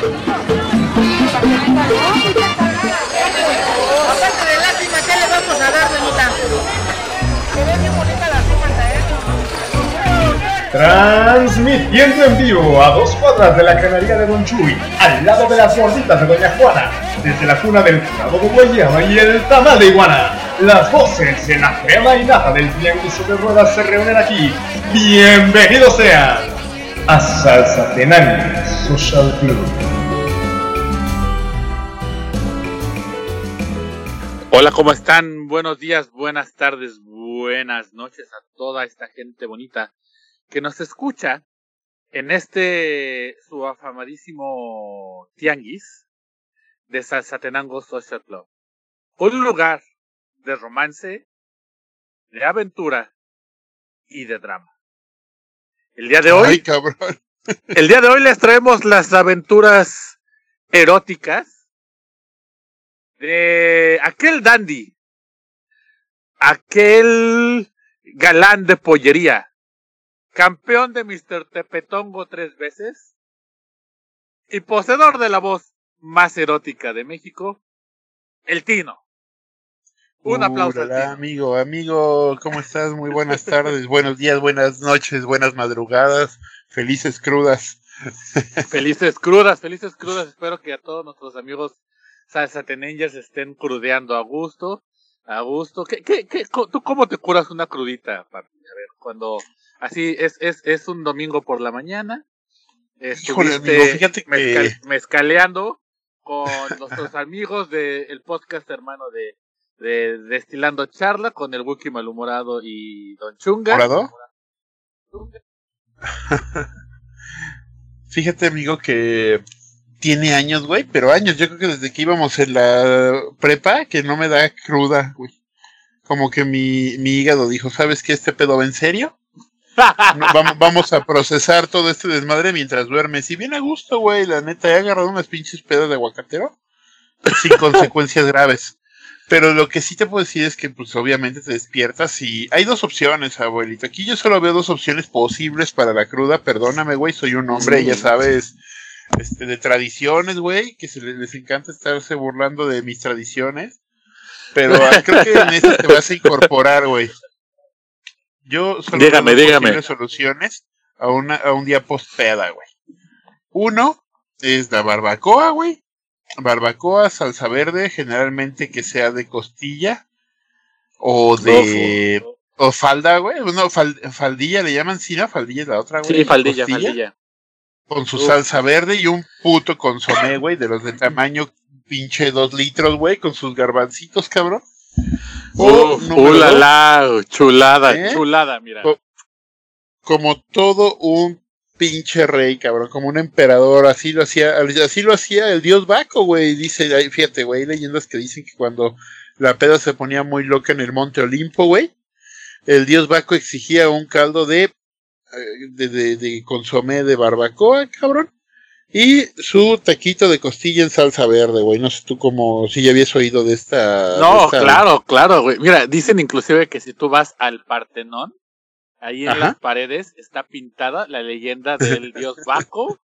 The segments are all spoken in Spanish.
De. Transmitiendo en vivo a dos cuadras de la canaría de Don Chuy, al lado de las gorditas de Doña Juana, desde la cuna del clavo de guayaba y el tamal de iguana. Las voces en la crema y nata del triángulo de ruedas se reúnen aquí. Bienvenidos sean a Salsa Tenani Social Club. Hola, ¿cómo están? Buenos días, buenas tardes, buenas noches a toda esta gente bonita que nos escucha en este su afamadísimo tianguis de Salsatenango Social Club. Un lugar de romance, de aventura y de drama. El día de hoy, Ay, cabrón. el día de hoy les traemos las aventuras eróticas de aquel dandy, aquel galán de pollería, campeón de Mr. Tepetongo tres veces y poseedor de la voz más erótica de México, el Tino. Un aplauso Tino. amigo, amigo, ¿cómo estás? Muy buenas tardes, buenos días, buenas noches, buenas madrugadas, felices crudas. Felices crudas, felices crudas. Espero que a todos nuestros amigos salsatenengers estén crudeando a gusto. A gusto. ¿Qué, qué, qué, ¿Tú cómo te curas una crudita, papi? A ver, cuando así es, es, es un domingo por la mañana. Híjole, amigo, fíjate que- mezcal- mezcaleando con nuestros amigos del podcast hermano de, de Destilando Charla con el Wookie Malhumorado y Don Chunga. ¿Morado? Fíjate, amigo, que tiene años, güey, pero años, yo creo que desde que íbamos en la prepa, que no me da cruda, güey. Como que mi, mi hígado dijo, ¿sabes qué? ¿Este pedo va en serio? No, vamos, vamos a procesar todo este desmadre mientras duermes. Y bien a gusto, güey, la neta, he agarrado unas pinches pedas de aguacatero sin consecuencias graves. Pero lo que sí te puedo decir es que, pues, obviamente te despiertas y hay dos opciones, abuelito. Aquí yo solo veo dos opciones posibles para la cruda. Perdóname, güey, soy un hombre, ya sabes, este, de tradiciones, güey, que se les, les encanta estarse burlando de mis tradiciones. Pero ah, creo que en esta te vas a incorporar, güey. Yo solo Dígame, veo dos dígame. soluciones a, una, a un día post güey. Uno es la barbacoa, güey. Barbacoa, salsa verde, generalmente que sea de costilla o de o falda, güey. No, fal- faldilla le llaman, sí, no, faldilla es la otra, güey. Sí, faldilla, Costilla, faldilla. Con su Uf. salsa verde y un puto consomé, güey, de los de tamaño pinche dos litros, güey, con sus garbancitos, cabrón. O Uf, número dos, ulala, chulada, ¿Eh? chulada, mira. Como todo un pinche rey, cabrón, como un emperador, así lo hacía, así lo hacía el dios Baco, güey, dice, fíjate, güey, hay leyendas que dicen que cuando la peda se ponía muy loca en el monte Olimpo, güey, el dios Baco exigía un caldo de, eh, de, de, de consomé de barbacoa, cabrón, y su taquito de costilla en salsa verde, güey, no sé tú como, si ya habías oído de esta... de No, esta- claro, claro, güey. Mira, dicen inclusive que si tú vas al Partenón, ahí en Ajá. las paredes está pintada la leyenda del dios Baco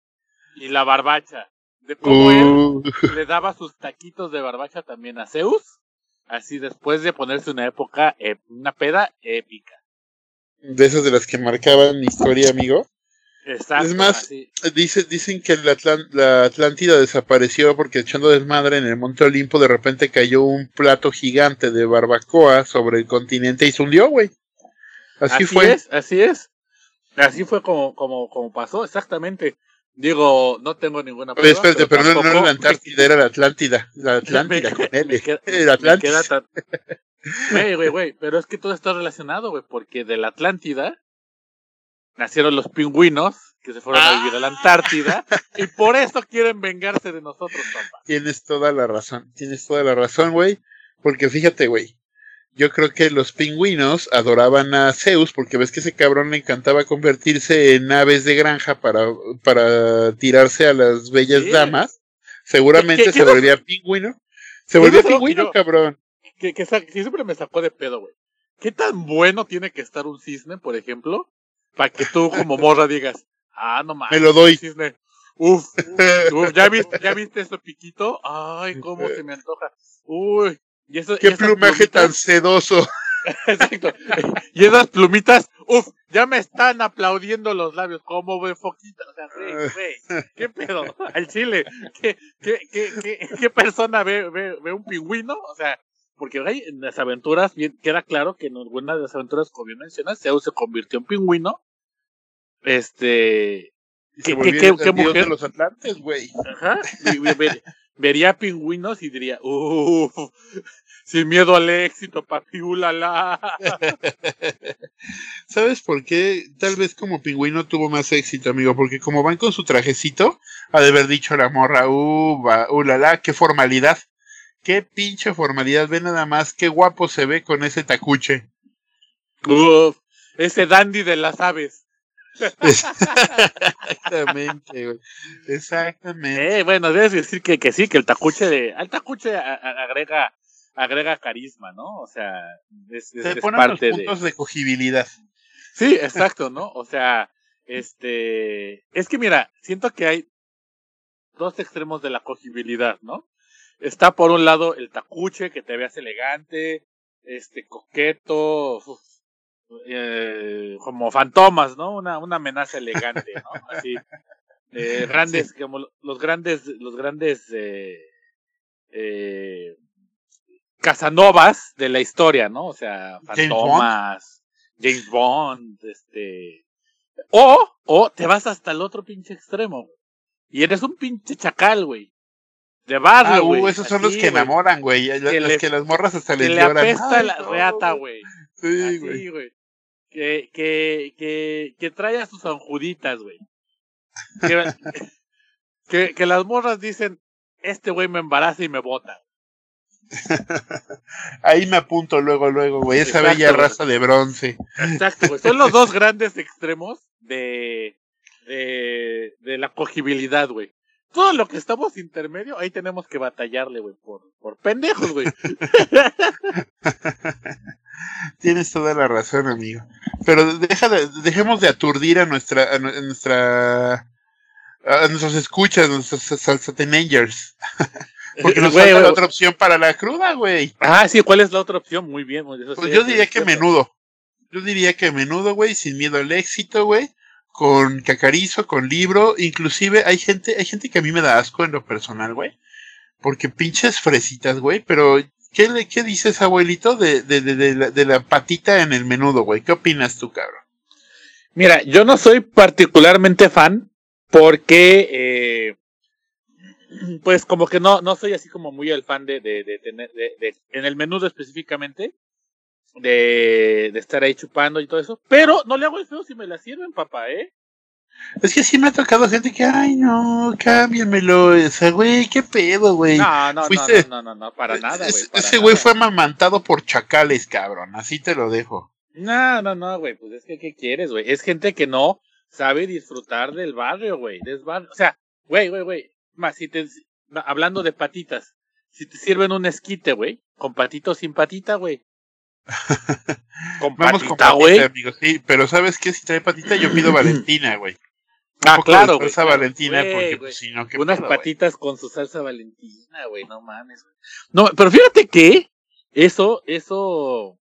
y la barbacha. De cómo Uh, él le daba sus taquitos de barbacha también a Zeus, así después de ponerse una época, eh, una peda épica. de esas de las que marcaban historia, amigo. Exacto. Es más. Dice, dicen que la, la Atlántida desapareció porque echando desmadre en el Monte Olimpo de repente cayó un plato gigante de barbacoa sobre el continente y se hundió, güey. Así, fue. es, así es. Así fue como, como, como pasó, exactamente. Digo, no tengo ninguna Oye, espérate, pero no, no era la Antártida, era la Atlántida. La Atlántida con L. queda- queda tan- Güey, güey, güey, pero es que todo está relacionado, güey, porque de la Atlántida nacieron los pingüinos que se fueron a vivir a la Antártida y por eso quieren vengarse de nosotros, papá. Tienes toda la razón. Tienes toda la razón, güey. Porque fíjate, güey. Yo creo que los pingüinos adoraban a Zeus porque ves que ese cabrón le encantaba convertirse en aves de granja para, para tirarse a las bellas damas. Seguramente ¿Qué- qué se volvía pingüino. Se volvía pingüino, yo- cabrón. Que, que, sa- que siempre me sacó de pedo, güey. ¿Qué tan bueno tiene que estar un cisne, por ejemplo, para que tú como morra digas, ah, no mames, Me lo doy. cisne, Uf, uf, ¿ya viste, ya viste eso piquito? Ay, cómo se me antoja. Uy, y eso, Qué plumaje tan sedoso. Exacto. Y esas plumitas, uf, ya me están aplaudiendo los labios, como ve foquita. O sea, güey, güey, ¿qué pedo? Al chile, ¿qué, qué, qué, qué, qué persona ve, ve, ve un pingüino? O sea, porque güey, en las aventuras, bien, queda claro que en alguna de las aventuras, como bien mencionas, Zeus se convirtió en pingüino. Este. Y ¿Qué- qué- qué mujer? de los atlantes, güey. Ajá. y ver- vería pingüinos y diría, uff, sin miedo al éxito, papi, ulala. ¿Sabes por qué? Tal vez como pingüino tuvo más éxito, amigo, porque como van con su trajecito, ha de haber dicho la morra, uh, va, uh, la, la, qué formalidad. Qué pinche formalidad, ve nada más, qué guapo se ve con ese tacuche. Uf, ese dandy de las aves. Exactamente, güey. Exactamente. Eh, bueno, debes decir que, que sí, que el tacuche de, el tacuche a- a- agrega, agrega carisma, ¿no? O sea, es, es- Se es ponen los parte de. puntos de cogibilidad. Sí, exacto, ¿no? O sea, este, es que mira, siento que hay dos extremos de la cogibilidad, ¿no? Está por un lado el tacuche, que te veas elegante, este, coqueto, uf, eh, como fantomas, ¿no? Una, una amenaza elegante, ¿no? Así, eh, grandes, como los grandes, los grandes, eh, eh, Casanovas de la historia, ¿no? O sea, James Bond. fantomas, James Bond, este, o, o te vas hasta el otro pinche extremo. Y eres un pinche chacal, güey. De barrio, Ah, güey. uh, esos son los que enamoran, güey. Los Que los le- que las morras hasta les le lloran. apesta Ay, la no, reata, güey. Sí, güey. Que, que, que, que trae a sus anjuditas, güey. Que, que, que las morras dicen, este güey me embaraza y me bota. Ahí me apunto luego, luego, güey. Esa Exacto, bella raza de bronce. Exacto, güey. Son los dos grandes extremos de, de, de la cogibilidad, güey. Todo lo que estamos intermedio, ahí tenemos que batallarle, güey, por, por pendejos, güey. Tienes toda la razón, amigo. Pero deja de- dejemos de aturdir a nuestra, a, nu- a nuestra, a nuestros escuchas, nuestros salsatenangers. Porque nos Güey, falta güey. la otra opción para la cruda, güey. Ah, sí, ¿cuál es la otra opción? Muy bien, Pues yo diría que menudo. Yo diría que menudo, güey, sin miedo al éxito, güey. Con cacarizo, con libro. Inclusive hay gente, hay gente que a mí me da asco en lo personal, güey. Porque pinches fresitas, güey. Pero, ¿qué, le, qué dices, abuelito, de, de, de, la, de la patita en el menudo, güey? ¿Qué opinas tú, cabrón? Mira, yo no soy particularmente fan porque, eh, pues como que no, no soy así como muy el fan de, de- en el menudo específicamente, de, de estar ahí chupando y todo eso. Pero no le hago el feo si me la sirven, papá, ¿eh? Es que sí me ha tocado gente que, ay, no, cámbiamelo. O sea, güey, qué pedo, güey. No, no, no, Fuiste- no, no, no, no, para nada, güey. Ese güey fue amamantado por chacales, cabrón. Así te lo dejo. No, no, no, güey, pues es que, ¿qué quieres, güey? Es gente que no sabe disfrutar del barrio, güey. del barrio. O sea, güey, güey, güey. Más, si te, hablando de patitas, si te sirven un esquite, güey, con patito o sin patita, güey. Con Vamos con patita, güey. Sí, pero ¿sabes qué? Si trae patita, yo pido Valentina, güey. Un Ah, poco claro, güey. salsa. Valentina, Güey, porque pues si no, qué Unas pedo, güey? patitas con su salsa valentina, güey, no mames. No, pero fíjate que eso, eso,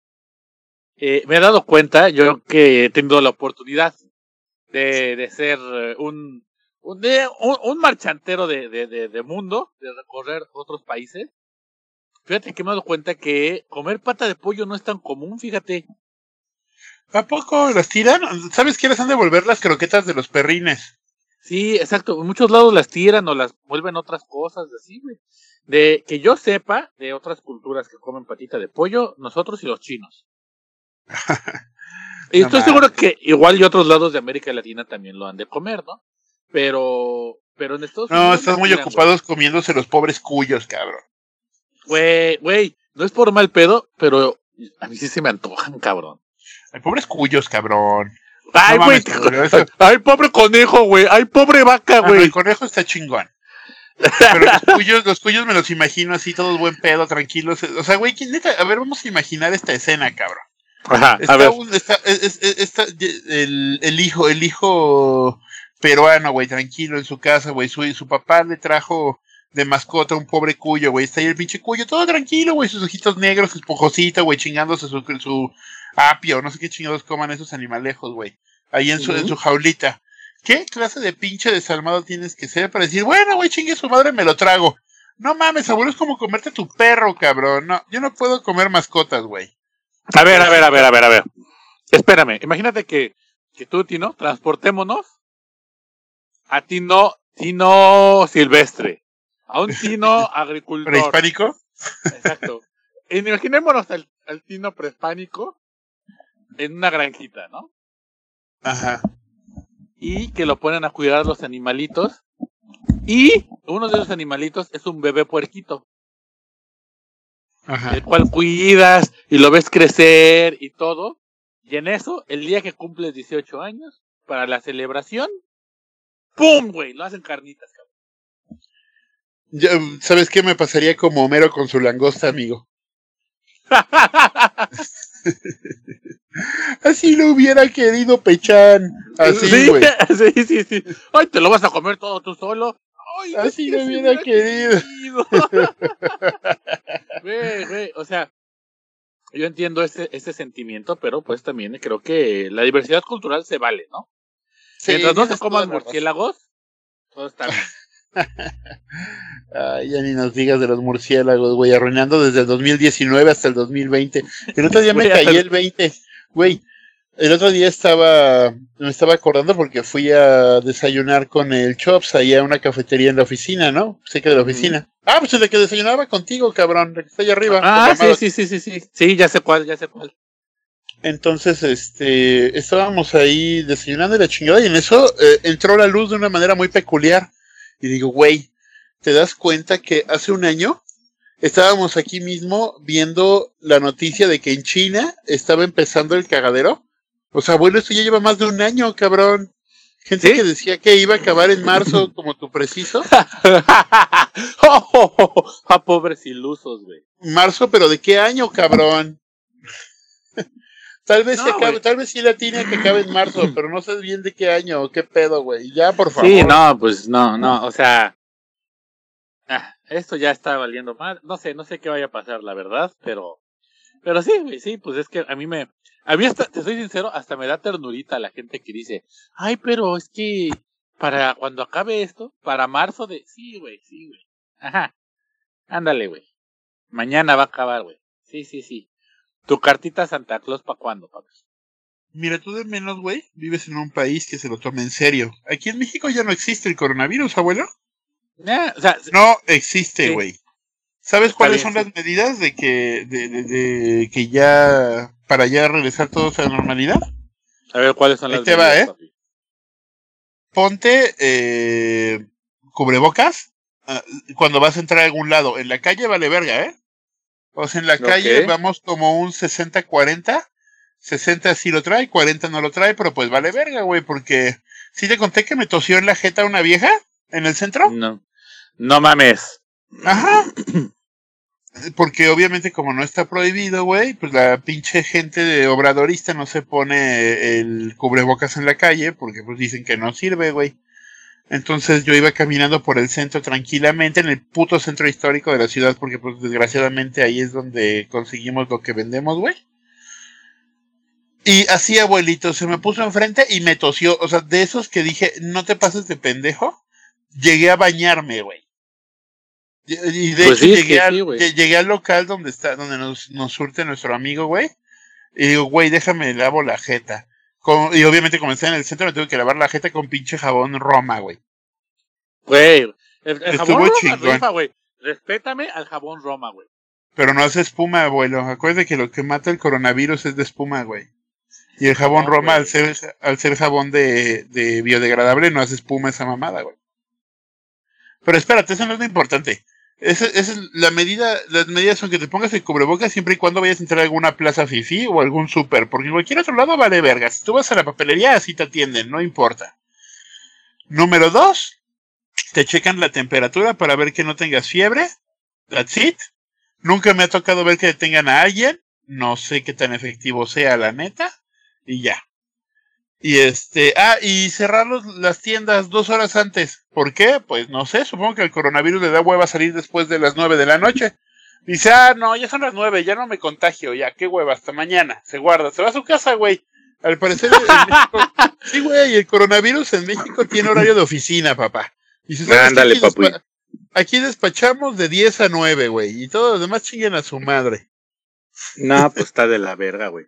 eh, me he dado cuenta, yo que he tenido la oportunidad de, de ser eh, un, un, de- un, un marchantero de, de, de, de mundo, de recorrer otros países. Fíjate que me he dado cuenta que comer pata de pollo no es tan común, fíjate. ¿A poco las tiran? ¿Sabes qué les han de volver las croquetas de los perrines? Sí, exacto. En muchos lados las tiran o las vuelven otras cosas así, güey. De que yo sepa de otras culturas que comen patita de pollo, nosotros y los chinos. y No estoy seguro que igual y otros lados de América Latina también lo han de comer, ¿no? Pero, pero en Estados No, Unidos. están las muy tiran, ocupados comiéndose los pobres cuyos, cabrón. Güey, güey, no es por mal pedo, pero a mí sí se me antojan, cabrón. Ay, pobres cuyos, cabrón. Ay, güey. eso- ay, pobre conejo, güey. Ay, pobre vaca, Ah, güey. el conejo está chingón. Pero los cuyos, los cuyos me los imagino así, todos buen pedo, tranquilos. O sea, güey, ¿quién neta? A ver, vamos a imaginar esta escena, cabrón. Ajá, Está a ver. un- está- es- es- está el, el hijo, el hijo peruano, güey, tranquilo en su casa, güey. Su, su papá le trajo de mascota un pobre cuyo, güey. Está ahí el pinche cuyo, todo tranquilo, güey. Sus ojitos negros, su esponjosita, güey, chingándose su, su apio, no sé qué chingados coman esos animalejos, güey. Ahí en su, en su jaulita. ¿Qué clase de pinche desalmado tienes que ser para decir, bueno, güey, chingue su madre, me lo trago? No mames, abuelo, es como comerte tu perro, cabrón. No, yo no puedo comer mascotas, güey. A ver, a ver, a ver, a ver, a ver. Espérame, imagínate que, que tú, Tino, transportémonos a Tino, Tino Silvestre, a un Tino agricultor. ¿Prehispánico? Exacto. Imaginémonos al, al Tino prehispánico en una granjita, ¿no? Ajá. Y que lo ponen a cuidar a los animalitos. Y uno de esos animalitos es un bebé puerquito, Ajá. el cual cuidas y lo ves crecer y todo. Y en eso, el día que cumples 18 años, para la celebración, ¡pum, güey! Lo hacen carnitas, cabrón. Ya, ¿Sabes qué me pasaría como Homero con su langosta, amigo? Así lo hubiera querido Pechán. Así, sí, güey. sí, sí, sí. Ay, te lo vas a comer todo tú solo. Ay, Así lo hubiera querido. querido. Güey, güey, o sea, yo entiendo ese, ese sentimiento, pero pues también creo que la diversidad cultural se vale, ¿no? Sí, Mientras no se coman murciélagos, todo está bien. Ay, ya ni nos digas de los murciélagos, güey, arruinando desde el 2019 hasta el 2020. El otro día me caí el- el 20. Güey, el otro día estaba, me estaba acordando porque fui a desayunar con el Chops ahí a una cafetería en la oficina, ¿no? Cerca de la oficina. Ah, pues el que desayunaba contigo, cabrón, el que está allá arriba. Ah, sí, sí, sí, sí, sí. Sí, ya sé cuál, ya sé cuál. Entonces, este, estábamos ahí desayunando y la chingada, y en eso eh, entró la luz de una manera muy peculiar. Y digo, güey, ¿te das cuenta que hace un año estábamos aquí mismo viendo la noticia de que en China estaba empezando el cagadero? O sea, abuelo, esto ya lleva más de un año, cabrón. Gente ¿Sí? que decía que iba a acabar en marzo, como tu preciso. oh, oh, oh, ah, pobres ilusos, güey. Marzo, pero ¿de qué año, cabrón? Tal vez No, se acabe, tal vez sí la tiene que acabe en marzo, pero no sé bien de qué año o qué pedo, güey. Ya, por favor. Sí, no, pues no, no, o sea, ah, esto ya está valiendo mal. No sé, no sé qué vaya a pasar, la verdad, pero, pero sí, güey, sí, pues es que a mí me, a mí hasta, te soy sincero, hasta me da ternurita la gente que dice, ay, pero es que para cuando acabe esto, para marzo de, sí, güey, sí, güey, ajá, ándale, güey, mañana va a acabar, güey, sí, sí, sí. Tu cartita Santa Claus, ¿pa' cuándo, papi? Mira, tú de menos, güey, vives en un país que se lo toma en serio. Aquí en México ya no existe el coronavirus, abuelo. O sea, No existe, Sí. güey. ¿Sabes cuáles bien, son sí. las medidas de que, de, de- de que ya, para ya regresar todos a la normalidad? a ver, ¿cuáles son Ahí las te va, medidas, ¿eh? papi? Ponte eh, cubrebocas ah, cuando vas a entrar a algún lado. En la calle vale verga, ¿eh? O sea, en la calle vamos como un 60-40. 60 sí lo trae, 40 no lo trae, pero pues vale verga, güey, porque sí te conté que me tosió en la jeta una vieja en el centro. No, no mames. Ajá. Porque obviamente como no está prohibido, güey, pues la pinche gente de obradorista no se pone el cubrebocas en la calle porque pues dicen que no sirve, güey. Entonces yo iba caminando por el centro tranquilamente, en el puto centro histórico de la ciudad, porque pues desgraciadamente ahí es donde conseguimos lo que vendemos, güey. Y así, abuelito, se me puso enfrente y me tosió. O sea, de esos que dije, no te pases de pendejo, llegué a bañarme, güey. Y de Pues hecho sí, llegué, al, sí, llegué al local donde está, donde nos, nos surte nuestro amigo, güey. Y digo, güey, déjame lavo la jeta. Con- y obviamente como en el centro me tuve que lavar la jeta con pinche jabón Roma, güey. Güey, el, jabón Roma rifa, güey. Respétame al jabón Roma, güey. Pero no hace espuma, abuelo. Acuérdate que lo que mata el coronavirus es de espuma, güey. Y el jabón No, Roma, güey. al ser, al ser jabón de, de biodegradable, no hace espuma esa mamada, güey. Pero espérate, eso no es lo importante. Esa, es la medida, las medidas son que te pongas el cubrebocas siempre y cuando vayas a entrar a alguna plaza fifi o algún súper, porque en cualquier otro lado vale verga. Si tú vas a la papelería, así te atienden, no importa. Número dos, te checan la temperatura para ver que no tengas fiebre. That's it. Nunca me ha tocado ver que detengan a alguien. No sé qué tan efectivo sea la neta. Y ya. Y este, ah, y cerrar los- las tiendas dos horas antes. ¿Por qué? Pues no sé, supongo que el coronavirus le da hueva salir después de las nueve de la noche. Dice, ah, no, ya son las nueve, ya no me contagio, ya, qué hueva, hasta mañana. Se guarda, se va a su casa, güey. Al parecer, en México, sí, güey, el coronavirus en México tiene horario de oficina, papá. Dice, ¿sabes qué? Ándale, aquí, despa- aquí despachamos de 10 a 9, güey, y todos los demás chinguen a su madre. No, pues está de la verga, güey.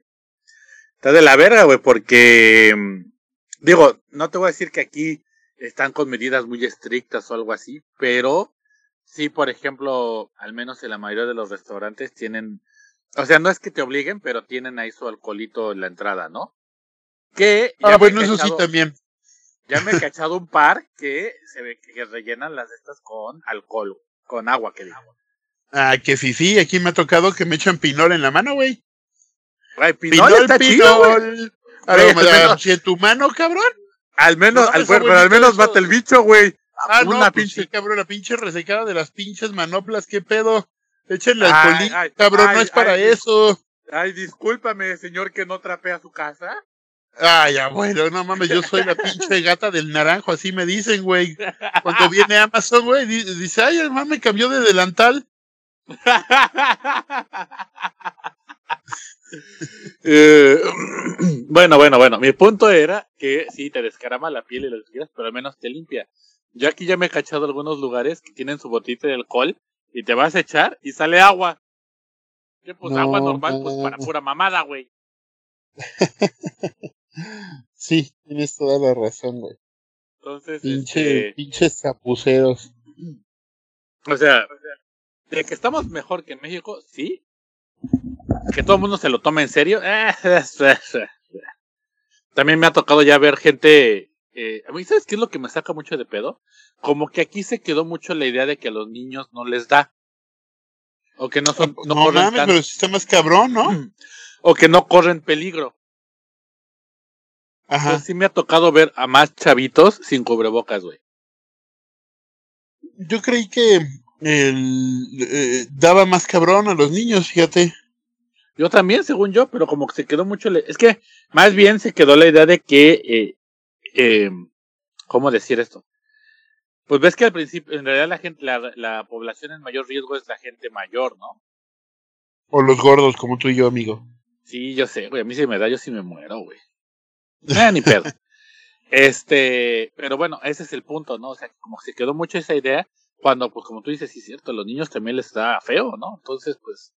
Está de la verga, güey, porque mm, digo, no te voy a decir que aquí están con medidas muy estrictas o algo así, pero sí, por ejemplo, al menos en la mayoría de los restaurantes tienen, o sea, no es que te obliguen, pero tienen ahí su alcoholito en la entrada, ¿no? Que Ah, bueno, eso sí también. Ya me he cachado un par que se ve que rellenan las estas con alcohol, con agua, que digo. Ah, que fifi, aquí me ha tocado que me echan pinol en la mano, güey. Güey, pinol, está chido, pinol. A al menos- si en tu mano, cabrón. Al menos, No, al, está pero al menos eso. mata el bicho, güey. Ah, Una no, pues pinche- sí, cabrón, la pinche resecada de las pinches manoplas, qué pedo. Échenle Ay, alcoholín, ay, cabrón, no ay, es para ay, eso. Ay, discúlpame, señor que no trapea su casa. Ay, abuelo, no mames, yo soy la pinche gata del naranjo, así me dicen, güey. Cuando viene Amazon, güey, di- dice, ay, el man me cambió de delantal. Eh, bueno, bueno, bueno. Mi punto era que sí, te descarama la piel y lo que quieras, pero al menos te limpia. Yo aquí ya me he cachado algunos lugares que tienen su botita de alcohol y te vas a echar y sale agua. Que pues No, agua normal, pues para pura mamada, güey. Sí, tienes toda la razón, güey. Entonces, Pinche, este, pinches chapuceros. o sea, de que estamos mejor que en México, sí. Que todo el mundo se lo tome en serio. También me ha tocado ya ver gente. eh, a mí, ¿sabes qué es lo que me saca mucho de pedo? Como que aquí se quedó mucho la idea de que a los niños no les da. O que no son. No, No, corren mames, tan- pero si está más cabrón, ¿no? O que no corren peligro. Ajá. Entonces sí me ha tocado ver a más chavitos sin cubrebocas, güey. Yo creí que el, eh, daba más cabrón a los niños, fíjate. Yo también, según yo, pero como que se quedó mucho. Es que más bien se quedó la idea de que. Eh, eh, ¿Cómo decir esto? Pues ves que al principio, en realidad la gente, la, la población en mayor riesgo es la gente mayor, ¿no? O los gordos, como tú y yo, amigo. Sí, yo sé, güey. A mí si me da, yo sí me muero, güey. Eh, ni pedo. Este, pero bueno, ese es el punto, ¿no? O sea, como se quedó mucho esa idea cuando, pues como tú dices, sí es cierto, a los niños también les da feo, ¿no? Entonces, pues,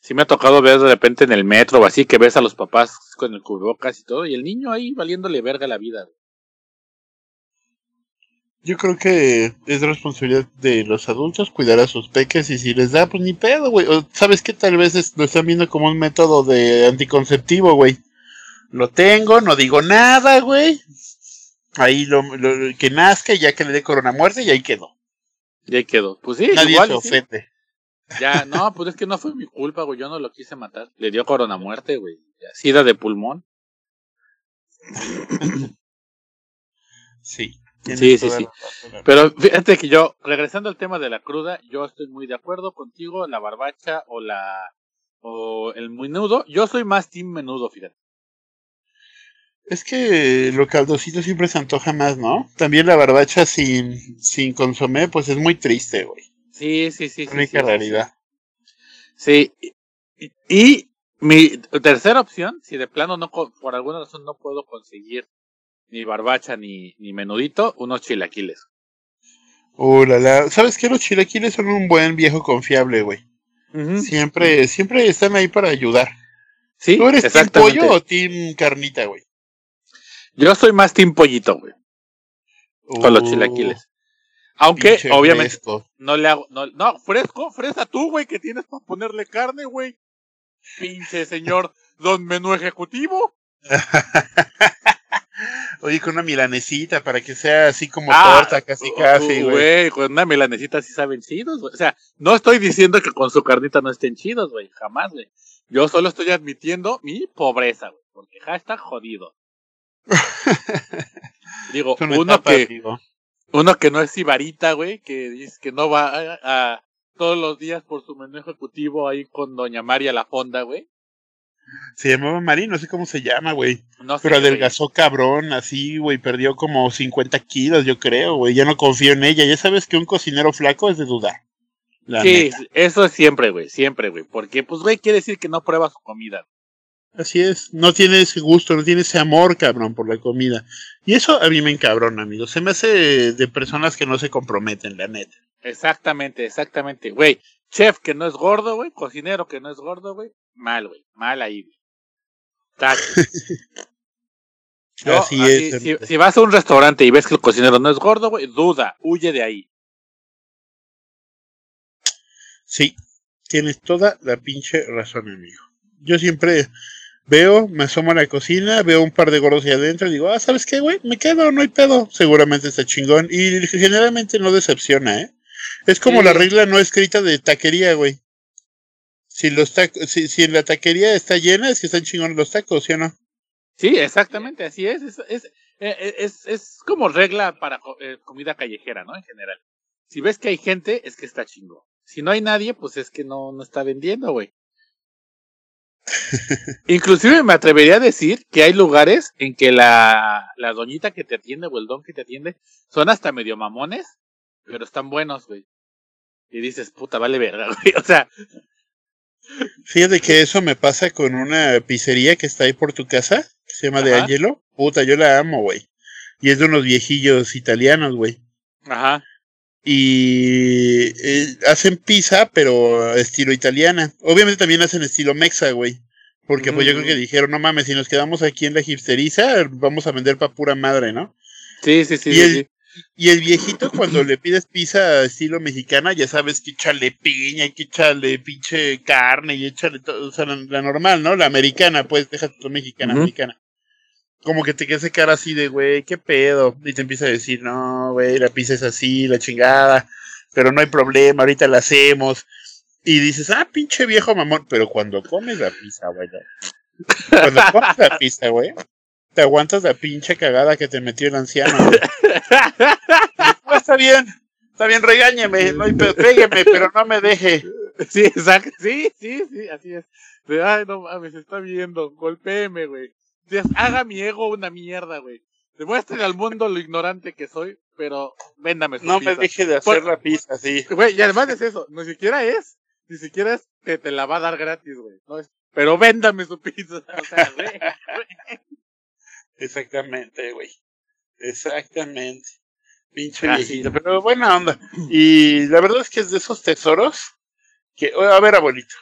sí me ha tocado ver de repente en el metro o así que ves a los papás con el cubrebocas y todo, y el niño ahí valiéndole verga la vida. Yo creo que es responsabilidad de los adultos cuidar a sus peques y si les da, pues ni pedo, güey. ¿Sabes qué? Tal vez lo están viendo como un método de anticonceptivo, güey. Lo tengo, no digo nada, güey. Ahí lo, lo- que nazca y ya que le dé corona muerte y ahí quedó. Y ahí quedó. Pues sí, Nadie igual. se sí. ofende. Ya, no, pues es que no fue mi culpa, güey. Yo no lo quise matar. Le dio corona muerte, güey. Sida de pulmón. Sí. Sí, sí, sí. Pero fíjate que yo, regresando al tema de la cruda, yo estoy muy de acuerdo contigo, la barbacha o la o el menudo. Yo soy más team menudo, fíjate. Es que lo caldosito siempre se antoja más, ¿no? También la barbacha sin, sin consomé, pues es muy triste, güey. Sí, sí, sí. Única sí, sí, realidad. Sí. Y, y mi tercera opción, si de plano no por alguna razón no puedo conseguir ni barbacha ni, ni menudito, unos chilaquiles. Uh, la, la. ¿Sabes qué? Los chilaquiles son un buen viejo confiable, güey. Siempre, siempre están ahí para ayudar. Sí, ¿Tú eres team pollo o team carnita, güey? Yo soy más team pollito, güey, con los Uh, chilaquiles. Aunque, obviamente, fresco. No le hago, no, no, fresco, fresa tú, güey, que tienes para ponerle carne, güey. Pinche señor don menú ejecutivo. Oye, con una milanesita para que sea así como Ah, torta, casi uh, casi, güey. con una milanecita sí saben chidos, güey. O sea, no estoy diciendo que con su carnita no estén chidos, güey, jamás, güey. Yo solo estoy admitiendo mi pobreza, güey, porque hashtag jodido. Digo, uno que, digo. uno que no es sibarita, güey, que dice que no va a, a- todos los días por su menú ejecutivo ahí con doña María La Fonda, güey. Se llamaba Mari, no sé cómo se llama, güey. No sé, Pero güey. adelgazó cabrón, así, güey. Perdió como 50 kilos, yo creo, güey. Ya no confío en ella. Ya sabes que un cocinero flaco es de dudar. Sí, neta. eso es siempre, güey, siempre, güey. Porque, pues, güey, quiere decir que no prueba su comida. Así es. No tiene ese gusto, no tiene ese amor, cabrón, por la comida. Y eso a mí me encabrona, amigo. Se me hace de personas que no se comprometen, la neta. Exactamente, exactamente. Güey, chef que no es gordo, güey, cocinero que no es gordo, güey, mal, güey, mal ahí, güey. Tache. Yo, Así así, es. Si, si vas a un restaurante y ves que el cocinero no es gordo, güey, duda, huye de ahí. Sí, tienes toda la pinche razón, amigo. Yo siempre veo, me asomo a la cocina, veo un par de gordos ahí adentro y digo, ah, ¿sabes qué, güey? Me quedo, no hay pedo. Seguramente está chingón. Y generalmente no decepciona, ¿eh? Es como Sí. la regla no escrita de taquería, güey. Si, los tacos, si, si la taquería está llena, es que están chingones los tacos, ¿sí o no? Sí, exactamente, así es. Es, es, eh, es, es como regla para eh, comida callejera, ¿no? En general. Si ves que hay gente, es que está chingo. Si no hay nadie, pues es que no, no está vendiendo, güey. Inclusive me atrevería a decir que hay lugares en que la, la doñita que te atiende o el don que te atiende son hasta medio mamones, pero están buenos, güey. Y dices, puta, vale verga, güey. O sea, Fíjate que eso me pasa con una pizzería que está ahí por tu casa, que se llama De. Angelo. Puta, yo la amo, güey. Y es de unos viejillos italianos, güey. ajá. Y eh, hacen pizza, pero estilo italiana. Obviamente también hacen estilo mexa, güey. Porque pues yo creo que Mm. dijeron, no mames, si nos quedamos aquí en la hipsteriza, vamos a vender pa' pura madre, ¿no? Sí, sí, sí. Y sí, el- sí. Y el viejito, cuando le pides pizza estilo mexicana, ya sabes que échale piña, que échale pinche carne, y échale todo, o sea, la, la normal, ¿no? La americana, pues, déjate tu mexicana, americana. Como que te queda ese cara así de, güey, qué pedo. Y te empieza a decir, no, güey, la pizza es así, la chingada, pero no hay problema, ahorita la hacemos. Y dices, ah, pinche viejo mamón, pero cuando comes la pizza, güey, ¿no? cuando comes la pizza, güey, te aguantas la pinche cagada que te metió el anciano, güey. Ah, está bien, está bien, regáñeme, no pégueme, pero no me deje. Sí, exacto. Sí, sí, sí, así es. De, ay, no mames, está viendo. Golpéeme, güey. Haga mi ego una mierda, güey. Demuestre al mundo lo ignorante que soy, pero véndame su No me deje de hacer Por- la pizza, sí. Güey, y además es eso. Ni siquiera es. Ni siquiera es que te la va a dar gratis, güey. No es, pero véndame su pizza. O sea, güey. Exactamente, güey. Exactamente. Pinche Así. viejito, pero buena onda. Y la verdad es que es de esos tesoros que, a ver, abuelito.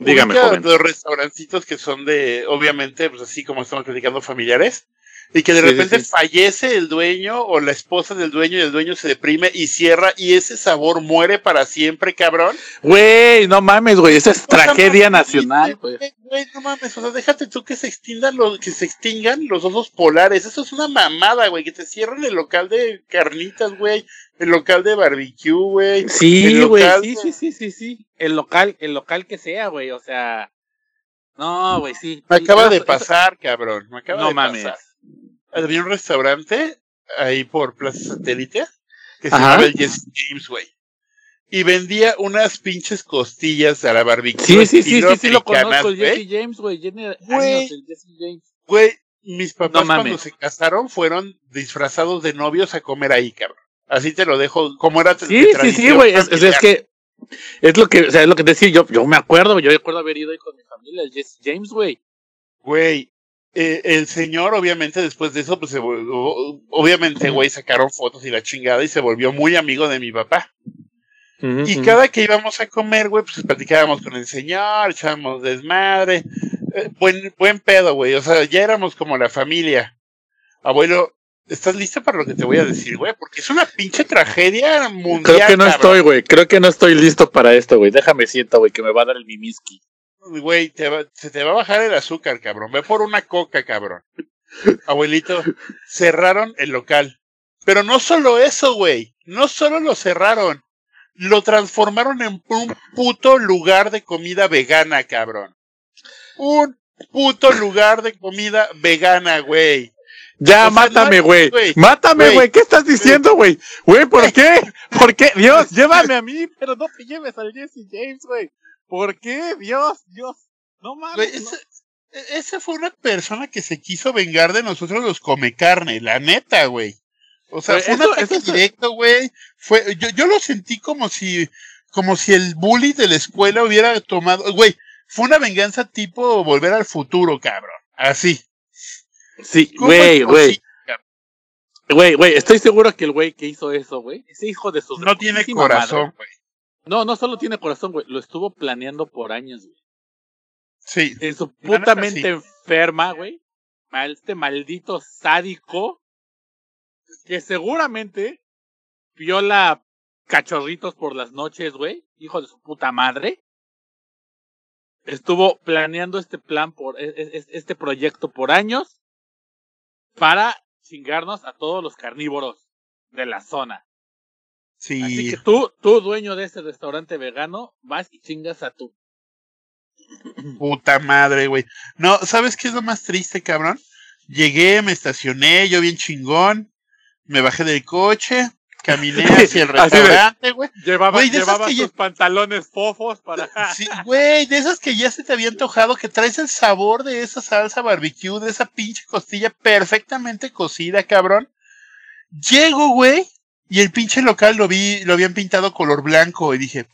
Dígame, joven. los restaurancitos que son de, obviamente, pues así como estamos platicando, familiares, y que de Sí, repente sí. fallece el dueño o la esposa del dueño y el dueño se deprime y cierra y ese sabor muere para siempre, cabrón. Güey, no mames, güey. Esa es O sea, tragedia mames, nacional, güey. güey. No mames, o sea, déjate tú que se extingan los, que se extingan los osos polares. Eso es una mamada, güey. Que te cierren el local de carnitas, güey. El local de barbecue, güey. Sí, güey. Sí, sí, sí, sí, sí. El local, el local que sea, güey. O sea. No, güey, sí. Me acaba eso- de eso- pasar, cabrón. Me acaba No de mames. pasar. Había un restaurante ahí por Plaza Satélite que se llamaba el Jesse James, güey. Y vendía unas pinches costillas a la barbecue. Sí, sí, sí, sí, sí, lo conozco. Jesse James, güey. Güey. mis papás No cuando se casaron fueron disfrazados de novios a comer ahí, cabrón. Así te lo dejo, como era Sí, sí, sí, güey. Es, que. Es lo que, o sea, es lo que te decía, yo, yo me acuerdo, yo recuerdo haber ido ahí con mi familia, el Jesse James, güey. Güey, eh, el señor, obviamente, después de eso, pues se obviamente, güey, sacaron fotos y la chingada y se volvió muy amigo de mi papá. Y cada que íbamos a comer, güey, pues platicábamos con el señor, echábamos desmadre. Eh, buen, buen pedo, güey. O sea, ya éramos como la familia. Abuelo, ¿estás listo para lo que te voy a decir, güey? Porque es una pinche tragedia mundial. Creo que no cabrón. estoy, güey. Creo que no estoy listo para esto, güey. Déjame siento, güey, que me va a dar el mimiski. Güey, te va- se te va a bajar el azúcar, cabrón. Ve por una coca, cabrón. Abuelito, cerraron el local. Pero no solo eso, güey. No solo lo cerraron. Lo transformaron en un puto lugar de comida vegana, cabrón. Un puto lugar de comida vegana, güey. Ya, O sea, mátame, güey. Mátame, güey. ¿Qué estás diciendo, güey? Güey, ¿por qué? ¿Por qué? Dios, llévame a mí, pero no te lleves al Jesse James, güey. ¿Por qué? Dios, Dios. No mames. No. e- ese fue una persona que se quiso vengar de nosotros los come carne, la neta, güey. O sea, Güey, fue un ataque eso directo, güey. Fue, yo, yo lo sentí como si, como si el bully de la escuela hubiera tomado, güey, fue una venganza tipo volver al futuro, cabrón. Así. Sí, ¿Cómo güey, güey. Güey, güey, estoy seguro que el güey que hizo eso, güey, ese hijo de su No tiene corazón, güey. No, no solo tiene corazón, güey, lo estuvo planeando por años, güey. Sí. En su puta mente sí. enferma, güey. Este maldito sádico que seguramente viola cachorritos por las noches, güey. Hijo de su puta madre. Estuvo planeando este plan por e- e- este proyecto por años para chingarnos a todos los carnívoros de la zona. Sí. Así que tú, tú dueño de ese restaurante vegano, vas y chingas a tu Puta madre, güey. No, ¿sabes qué es lo más triste, cabrón? Llegué, me estacioné, yo bien chingón, me bajé del coche, caminé hacia el restaurante, güey. Llevaba, llevaba ya- pantalones fofos para. Sí, güey, de esas que ya se te había antojado, que traes el sabor de esa salsa barbecue, de esa pinche costilla perfectamente cocida, cabrón. Llego, güey, y el pinche local lo vi, lo habían pintado color blanco, y dije,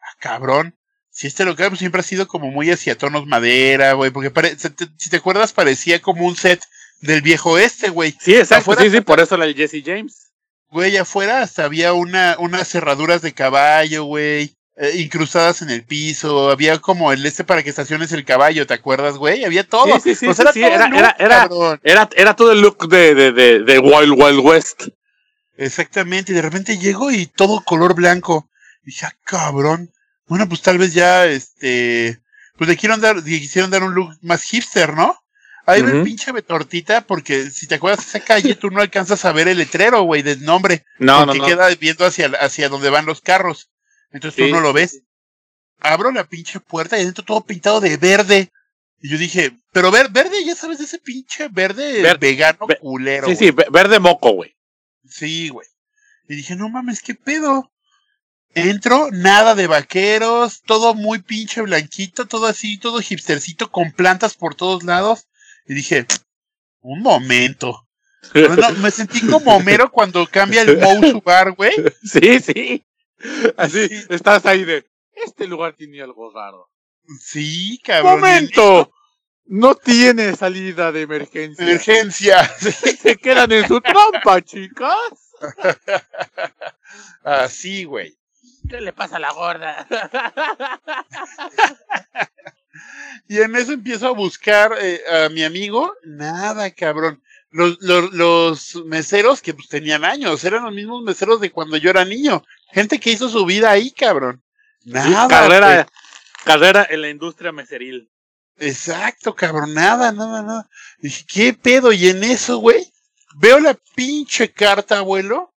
ah, cabrón. Si este local pues, siempre ha sido como muy hacia tonos madera, güey, porque pare- se te- si te acuerdas parecía como un set del viejo este, güey. Sí, exacto. Afuera- Sí, sí, por eso la de Jesse James. Güey, afuera hasta había una, unas cerraduras de caballo, güey, eh, incrustadas en el piso, había como el este para que estaciones el caballo, ¿te acuerdas, güey? Había todo. Sí, sí, sí, Pues sí, era sí, todo era- look, era- era-. Era, era todo el look de, de, de, de Wild Wild West. Exactamente, y de repente llego y todo color blanco. Y dije, ah, cabrón. Bueno, pues tal vez ya, este, pues le quieren dar, le quisieron dar un look más hipster, ¿no? Ahí el Ujú. pinche Betortita, porque si te acuerdas de esa calle, tú no alcanzas a ver el letrero, güey, del nombre. No, no, porque no. queda viendo hacia, hacia donde van los carros. Entonces Sí, tú no lo ves. Abro la pinche puerta y adentro todo pintado de verde. Y yo dije, pero ver, verde, ya sabes, ese pinche verde Ver- vegano ve- culero. Sí, sí, ve- verde moco, güey. Sí, güey. Y dije, no mames, ¿qué pedo? Entro, nada de vaqueros, todo muy pinche blanquito, todo así, todo hipstercito, con plantas por todos lados. Y dije, un momento. Me sentí como Homero cuando cambia el Moe su bar, güey. Sí, sí. Así, Sí. estás ahí de. Este lugar tiene algo raro. Sí, cabrón. ¡Momento! No tiene salida de emergencia. Emergencia. Se quedan en su trampa, chicas. Así, güey. ¿Qué le pasa a la gorda? Y en eso empiezo a buscar eh, a mi amigo. Nada, cabrón. Los, los, los meseros que pues tenían años, eran los mismos meseros de cuando yo era niño. Gente que hizo su vida ahí, cabrón. Nada. carrera, carrera en la industria meseril. Exacto, cabrón. Nada, nada, nada. Dije, ¿qué pedo? Y en eso, güey, veo la pinche carta, abuelo.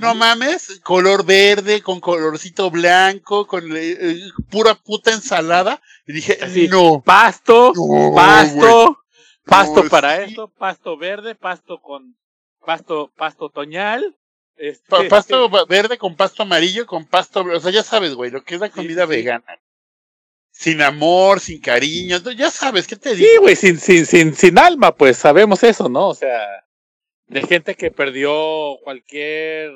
No mames, color verde, con colorcito blanco, con eh, eh, pura puta ensalada. Y dije, Así. no. Pasto, No, pasto, pasto No, para sí. esto, pasto verde, pasto con pasto, pasto otoñal. Este, Pa- pasto va- verde con pasto amarillo, con pasto, o sea, ya sabes, güey, lo que es la comida sí, sí. vegana. Sin amor, sin cariño, ya sabes, ¿qué te digo? Sí, güey, sin, sin, sin, sin alma, pues sabemos eso, ¿no? O sea, de gente que perdió cualquier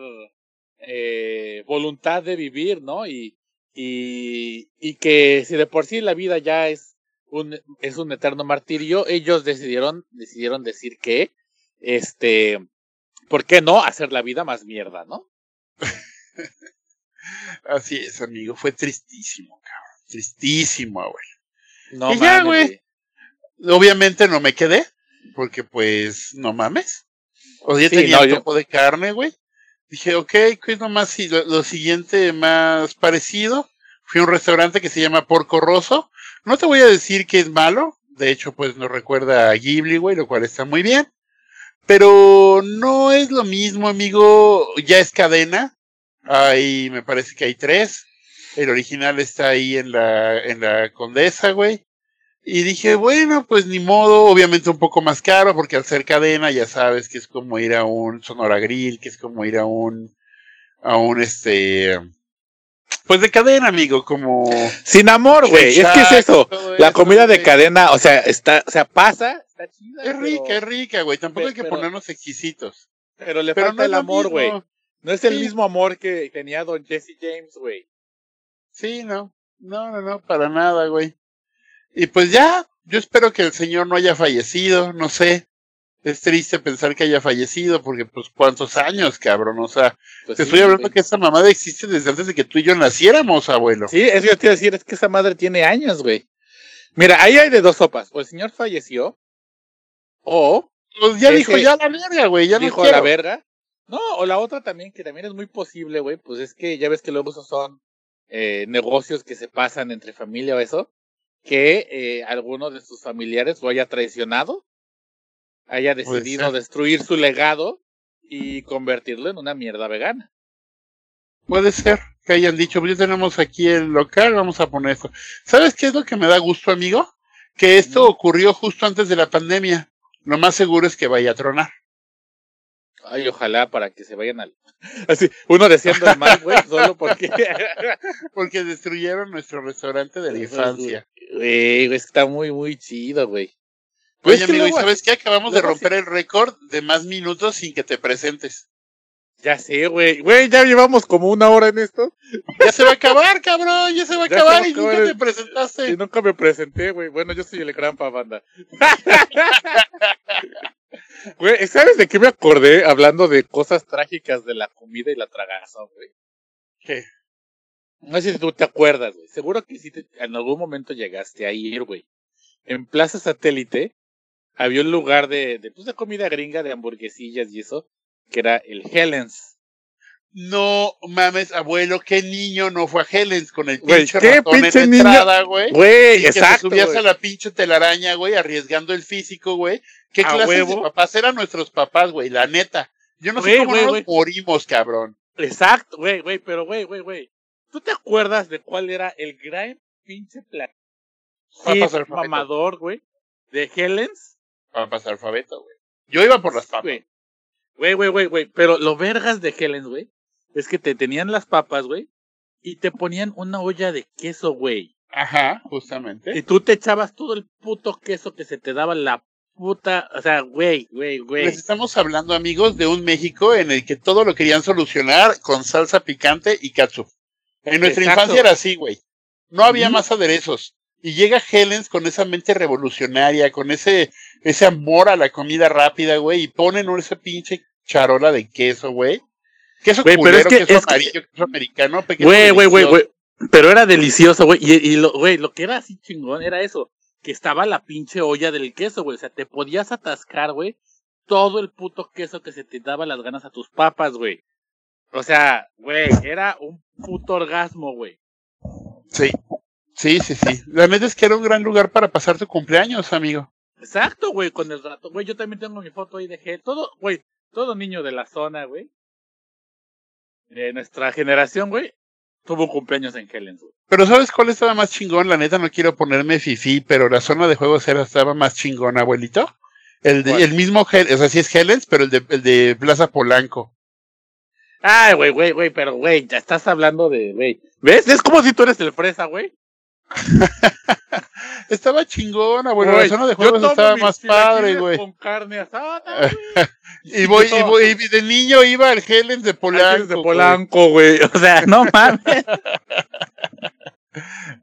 eh, voluntad de vivir, ¿no? Y, y, y que si de por sí la vida ya es un, es un eterno martirio, ellos decidieron, decidieron decir que, este, ¿por qué no hacer la vida más mierda, no? Así es, amigo, fue tristísimo, cabrón, tristísimo, güey. No Y ya, mames, güey. Obviamente no me quedé, porque pues, no mames. O ya Sí, tenía no, un yo- poco de carne, güey. Dije, ok, ¿qué es lo más, si- lo, lo siguiente más parecido? Fui a un restaurante que se llama Porco Rosso. No te voy a decir que es malo. De hecho, pues nos recuerda a Ghibli, güey, lo cual está muy bien. Pero no es lo mismo, amigo. Ya es cadena. Ahí me parece que hay tres. El original está ahí en la, en la Condesa, güey. Y dije, bueno, pues ni modo, obviamente un poco más caro, porque al ser cadena ya sabes que es como ir a un Sonora Grill, que es como ir a un, a un este, Pues de cadena, amigo, como. Sin amor, güey. Es que es eso. La comida de cadena, o sea, está, o sea, pasa, está chida. Es rica, es rica, güey. Tampoco hay que ponernos exquisitos. Pero le falta el amor, güey. No es el mismo amor que tenía Don Jesse James, güey. Sí, no. No, no, no, para nada, güey. Y pues ya, yo espero que el señor no haya fallecido, no sé. Es triste pensar que haya fallecido, porque pues cuántos años, cabrón, o sea, pues te estoy hablando que esa mamada existe desde antes de que tú y yo naciéramos, abuelo. Sí, es que yo te iba a decir, es que esa madre tiene años, güey. Mira, ahí hay de dos sopas, o el señor falleció, o... Pues ya dijo, ya la verga, güey, ya dijo no la verga. No, o la otra también, que también es muy posible, güey, pues es que ya ves que esos son eh, negocios que se pasan entre familia o eso, que eh, alguno de sus familiares lo haya traicionado, haya decidido destruir su legado y convertirlo en una mierda vegana. Puede ser que hayan dicho, pues ya tenemos aquí el local, vamos a poner esto. ¿Sabes qué es lo que me da gusto, amigo? Que esto ocurrió justo antes de la pandemia. Lo más seguro es que vaya a tronar. Ay, ojalá para que se vayan al. Así, uno deseando el mal, güey, solo porque. porque destruyeron nuestro restaurante de la infancia. Güey, está muy, muy chido, güey. Pues, amigo, ¿y sabes qué? Acabamos de romper el récord de más minutos sin que te presentes. Ya sé, güey. Güey, ya llevamos como una hora en esto. Ya se va a acabar, cabrón. Ya se va a acabar y nunca te presentaste. Y nunca me presenté, güey. Bueno, yo soy el gran banda. Güey, ¿sabes de qué me acordé hablando de cosas trágicas de la comida y la tragaza, güey? ¿Qué? No sé si tú te acuerdas, güey. Seguro que sí en algún momento llegaste a ir, güey. En Plaza Satélite había un lugar de, de, pues, de comida gringa, de hamburguesillas y eso, que era el Helens. No mames, abuelo, qué niño no fue a Helens con el pinche ratón en la entrada, güey. Güey, exacto. Que subías a la pinche telaraña, güey, arriesgando el físico, güey. ¿Qué clase de papás eran nuestros papás, güey? La neta. Yo no sé cómo nos morimos, cabrón. Exacto, güey, güey, pero güey, güey, güey. ¿Tú te acuerdas de cuál era el gran pinche plan? mamador, güey, de Helens? Papas alfabeto, güey. Yo iba por las papas. Güey, güey, güey, güey. Pero lo vergas de Helens, güey, es que te tenían las papas, güey, y te ponían una olla de queso, güey. Ajá, justamente. Y tú te echabas todo el puto queso que se te daba la puta, o sea, güey, güey, güey. Les estamos hablando, amigos, de un México en el que todo lo querían solucionar con salsa picante y ketchup. En nuestra infancia era así, güey. No había más aderezos. Y llega Helens con esa mente revolucionaria, con ese, ese amor a la comida rápida, güey, y ponen esa pinche charola de queso, güey. Queso culero, pero es que, queso amarillo, queso americano. Güey, güey, güey, güey. Pero era delicioso, güey. Y, y lo, güey, lo que era así chingón era eso que estaba la pinche olla del queso, güey. O sea, te podías atascar, güey, todo el puto queso que se te daba las ganas a tus papas, güey. O sea, güey, era un puto orgasmo, güey. Sí, sí, sí, sí. La neta es que era un gran lugar para pasar tu cumpleaños, amigo. Exacto, güey, con el rato. Güey, yo también tengo mi foto ahí de todo, güey, todo niño de la zona, güey. De nuestra generación, güey, tuvo cumpleaños en Helens, güey. Pero ¿sabes cuál estaba más chingón? La neta no quiero ponerme fifi, pero la zona de juegos era, estaba más chingón, abuelito. El, de, el mismo, o sea, sí es Helens, pero el de, el de Plaza Polanco. Ay, güey, güey, güey, pero güey, ya estás hablando de, güey. ¿Ves? Es como si tú eres el fresa, güey. estaba chingón, abuelo. la zona de juegos estaba más padre, güey. Con carne asada, y voy, y voy, y de niño iba al Helens de Polanco. de Polanco, güey. O sea, no mames.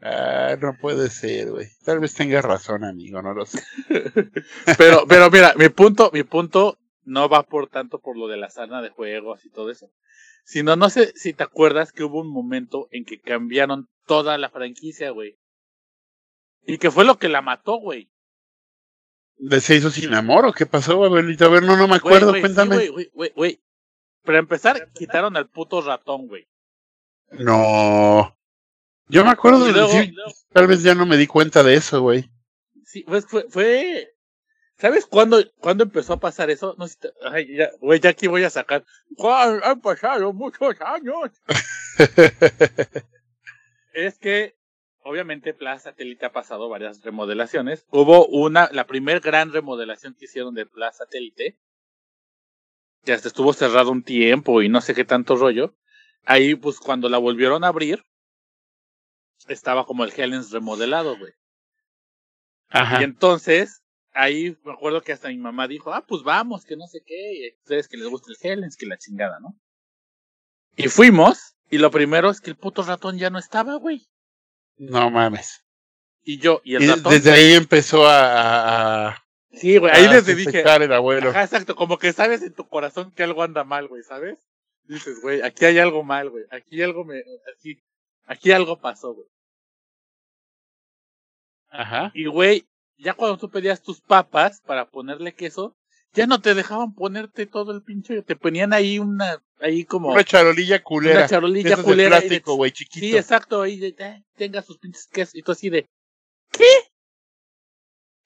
Ah, no puede ser, güey. Tal vez tenga razón, amigo, no lo sé. pero, pero mira, mi punto, mi punto no va por tanto por lo de la sana de juegos y todo eso. Sino, no sé si te acuerdas que hubo un momento en que cambiaron toda la franquicia, güey. Y que fue lo que la mató, güey. ¿Se hizo sin amor o qué pasó, abuelito? A ver, no, no me acuerdo, cuéntame. güey, güey, güey. Para empezar, quitaron al puto ratón, güey. No. Yo me acuerdo de tal vez ya no me di cuenta de eso, güey. Sí, pues fue, fue, ¿Sabes cuándo, cuándo empezó a pasar eso? No sé, ay, ya, güey, ya aquí voy a sacar. Han pasado muchos años. es que, obviamente, Plaza Satélite ha pasado varias remodelaciones. Hubo una, la primer gran remodelación que hicieron de Plaza Satélite. Ya hasta estuvo cerrado un tiempo y no sé qué tanto rollo. Ahí, pues, cuando la volvieron a abrir, estaba como el Helens remodelado, güey. Ajá. Y entonces, ahí me acuerdo que hasta mi mamá dijo, ah, pues vamos, que no sé qué, y ustedes que les gusta el Helens, que la chingada, ¿no? Y fuimos, y lo primero es que el puto ratón ya no estaba, güey. No mames. Y yo, y el Y ratón. desde ahí empezó a, Sí, güey, ahí desde dije, el abuelo. Ajá, exacto, como que sabes en tu corazón que algo anda mal, güey, ¿sabes? Dices, güey, aquí hay algo mal, güey, aquí algo me, aquí, aquí algo pasó, güey. Ajá. Y, güey, ya cuando tú pedías tus papas para ponerle queso, ya no te dejaban ponerte todo el pinche, te ponían ahí una, ahí como Una charolilla culera. una charolilla culera. de- plástico, güey, chiquito. sí, exacto, ahí de, eh, tenga sus pinches quesos, y tú así de,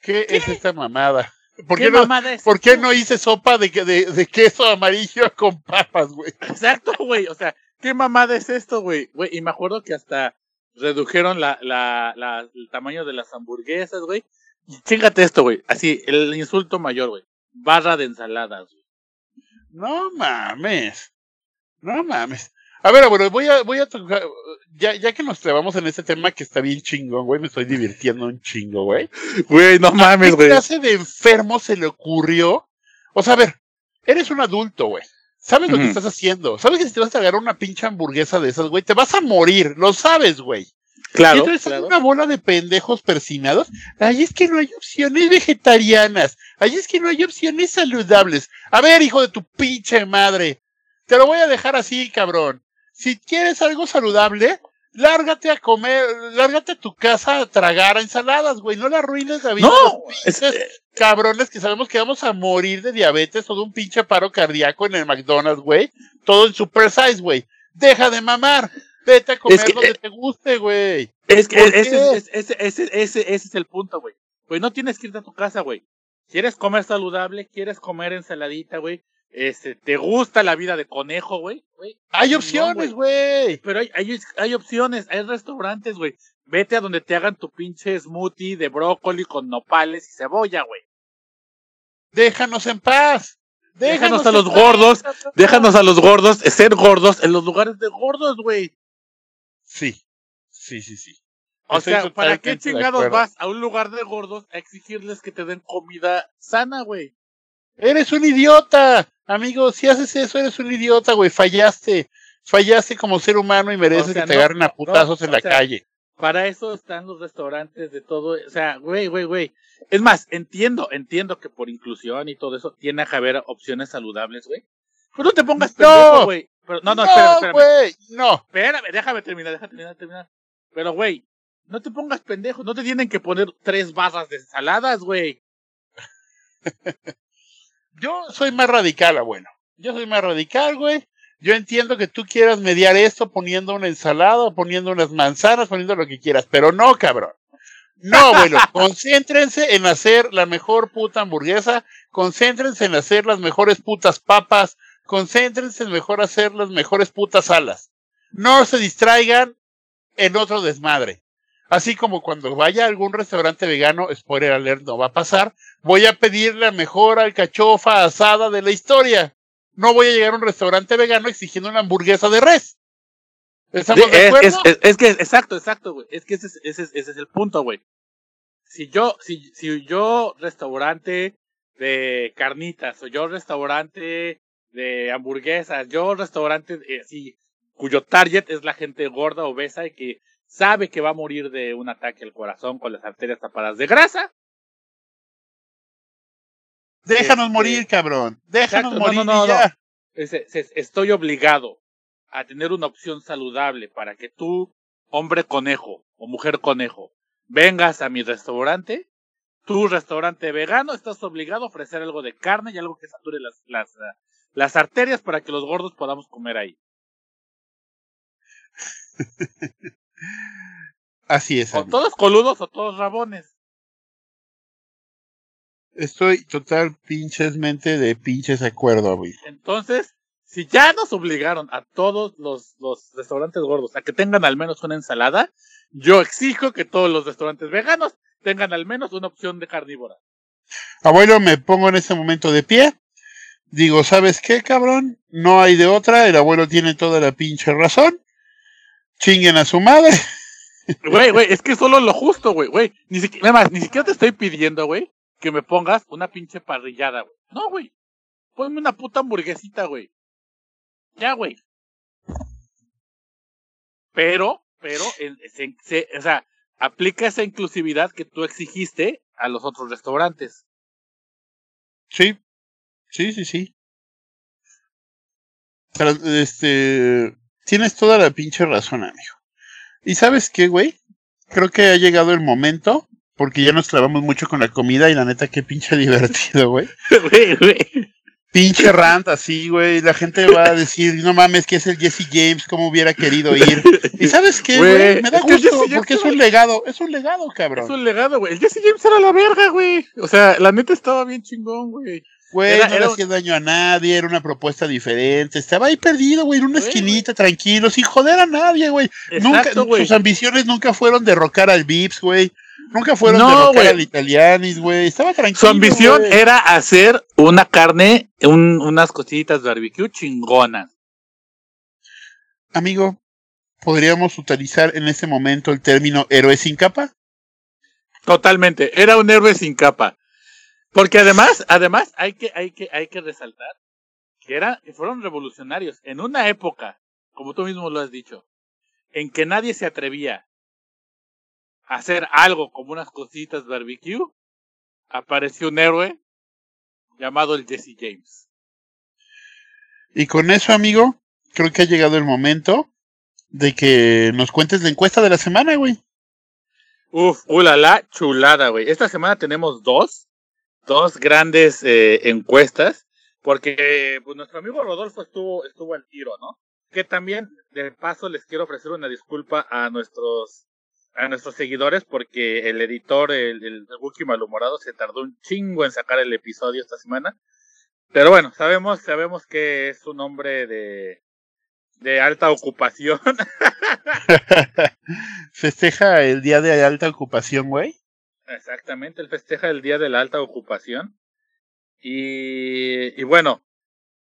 ¿Qué, es esta mamada? ¿Por ¿qué, qué, no, mamada es ¿por qué no hice sopa de, que- de, de queso amarillo con papas, güey? Exacto, güey. O sea, ¿qué mamada es esto, güey? Güey, y me acuerdo que hasta redujeron la, la, la, el tamaño de las hamburguesas, güey. Y chingate esto, güey. Así, el insulto mayor, güey. Barra de ensaladas, güey. No mames. No mames. A ver, abuelo, voy a, voy a tocar, ya, ya que nos clavamos en este tema que está bien chingón, güey, me estoy divirtiendo un chingo, güey. Güey, no mames, ¿Qué güey. clase de enfermo se le ocurrió? O sea, a ver, eres un adulto, güey. Sabes lo que estás haciendo. Sabes que si te vas a agarrar una pinche hamburguesa de esas, güey, te vas a morir. Lo sabes, güey. Y Claro, entonces una bola de pendejos persinados. Ay, es que no hay opciones vegetarianas. Ay, es que no hay opciones saludables. A ver, hijo de tu pinche madre. Te lo voy a dejar así, cabrón. Si quieres algo saludable, lárgate a comer, lárgate a tu casa a tragar ensaladas, güey. No la arruines la vida. a No, es- cabrones que sabemos que vamos a morir de diabetes o de un pinche paro cardíaco en el McDonald's, güey. Todo en super size, güey. Deja de mamar. Vete a comer que, donde eh, te guste, güey. Es que ¿Por ese, es- ese, ese, ese, ese es el punto, güey. Güey, no tienes que irte a tu casa, güey. ¿Quieres comer saludable? ¿Quieres comer ensaladita, güey? Este, ¿te gusta la vida de conejo, güey? Hay opciones, güey. Pero hay, hay, hay opciones, hay restaurantes, güey. Vete a donde te hagan tu pinche smoothie de brócoli con nopales y cebolla, güey. Déjanos en paz. Déjanos a los paz, gordos. Déjanos a los gordos ser gordos en los lugares de gordos, güey. Sí, sí, sí, sí. O Estoy sea, ¿para qué chingados vas a un lugar de gordos a exigirles que te den comida sana, güey? Eres un idiota, amigo. Si haces eso, eres un idiota, güey. Fallaste. Fallaste como ser humano y mereces O sea, que te no, agarren a putazos no, en la sea, calle. Para eso están los restaurantes de todo. O sea, güey, güey, güey. Es más, entiendo, entiendo que por inclusión y todo eso tiene que haber opciones saludables, güey. Pero no te pongas No. pendejo, güey. Pero- No, no, espérame, espérame. güey. No. Espérame, déjame terminar, déjame terminar, terminar. Pero, güey, no te pongas pendejo. No te tienen que poner tres barras de ensaladas, güey. Yo soy más radical, abuelo. Yo soy más radical, güey. Yo entiendo que tú quieras mediar esto poniendo una ensalada, poniendo unas manzanas, poniendo lo que quieras, pero no, cabrón. No, abuelo. Concéntrense en hacer la mejor puta hamburguesa. Concéntrense en hacer las mejores putas papas. Concéntrense en mejor hacer las mejores putas alas. No se distraigan en otro desmadre. Así como cuando vaya a algún restaurante vegano, spoiler alert, no va a pasar, voy a pedir la mejor alcachofa asada de la historia. No voy a llegar a un restaurante vegano exigiendo una hamburguesa de res. ¿Estamos Sí, de es, acuerdo? es, es- es que, exacto, exacto, güey. Es que ese es, ese es, ese es el punto, güey. Si yo, si, si yo restaurante de carnitas, o yo restaurante de hamburguesas, yo restaurante eh, cuyo target es la gente gorda, obesa y que sabe que va a morir de un ataque al corazón con las arterias tapadas de grasa. Déjanos este- morir, cabrón. Déjanos Exacto, no, morir no, no, y ya. Es- es- es- estoy obligado a tener una opción saludable para que tú, hombre conejo o mujer conejo, vengas a mi restaurante. Tu restaurante vegano, estás obligado a ofrecer algo de carne y algo que sature las, las, las arterias para que los gordos podamos comer ahí. Así es. O amigo. todos coludos o todos rabones. Estoy total pinchesmente de pinches acuerdo, amigo. Entonces, si ya nos obligaron a todos los, los restaurantes gordos a que tengan al menos una ensalada, yo exijo que todos los restaurantes veganos tengan al menos una opción de carnívora. Abuelo, me pongo en este momento de pie. Digo, ¿sabes qué, cabrón? No hay de otra. El abuelo tiene toda la pinche razón. Chinguen a su madre. Güey, güey, es que solo lo justo, güey, güey. Ni siquiera, más, ni siquiera te estoy pidiendo, güey, que me pongas una pinche parrillada, güey. No, güey. Ponme una puta hamburguesita, güey. Ya, güey. Pero, pero, se, se, o sea, aplica esa inclusividad que tú exigiste a los otros restaurantes. Sí, sí, sí, sí. Pero, este, tienes toda la pinche razón, amigo. ¿Y sabes qué, güey? Creo que ha llegado el momento, porque ya nos clavamos mucho con la comida y la neta, qué pinche divertido, güey. Pinche rant así, güey. La gente va a decir, no mames, que es el Jesse James, cómo hubiera querido ir. ¿Y sabes qué, güey? Me da gusto, porque es un legado, es un legado, cabrón. Es un legado, güey. El Jesse James era la verga, güey. O sea, la neta estaba bien chingón, güey. Güey, Era- no era le un- hacía daño a nadie, era una propuesta diferente. Estaba ahí perdido, güey, en una Güey, esquinita, tranquilo, sin joder a nadie, güey. Nunca, Exacto, güey. sus ambiciones nunca fueron derrocar al Vips, güey. Nunca fueron No, derrocar al Italianis, güey. Estaba tranquilo. Su ambición güey. era hacer una carne, un- unas cositas de barbecue chingonas. Amigo, ¿podríamos utilizar en este momento el término héroe sin capa? Totalmente. Era un héroe sin capa. Porque además, además, hay que, hay que, hay que resaltar que era, que fueron revolucionarios en una época, como tú mismo lo has dicho, en que nadie se atrevía a hacer algo como unas cositas barbecue, apareció un héroe llamado el Jesse James. Y con eso, amigo, creo que ha llegado el momento de que nos cuentes la encuesta de la semana, güey. Uf, ulala, chulada, güey. Esta semana tenemos dos, dos grandes eh, encuestas, porque pues, nuestro amigo Rodolfo estuvo, estuvo al tiro, ¿no? Que también, de paso, les quiero ofrecer una disculpa a nuestros, a nuestros seguidores, porque el editor, el, el Wookiee Malhumorado, se tardó un chingo en sacar el episodio esta semana. Pero bueno, sabemos, sabemos que es un hombre de, de alta ocupación. Festeja el día de alta ocupación, güey. Exactamente, él festeja el Día de la Alta Ocupación. Y, y bueno,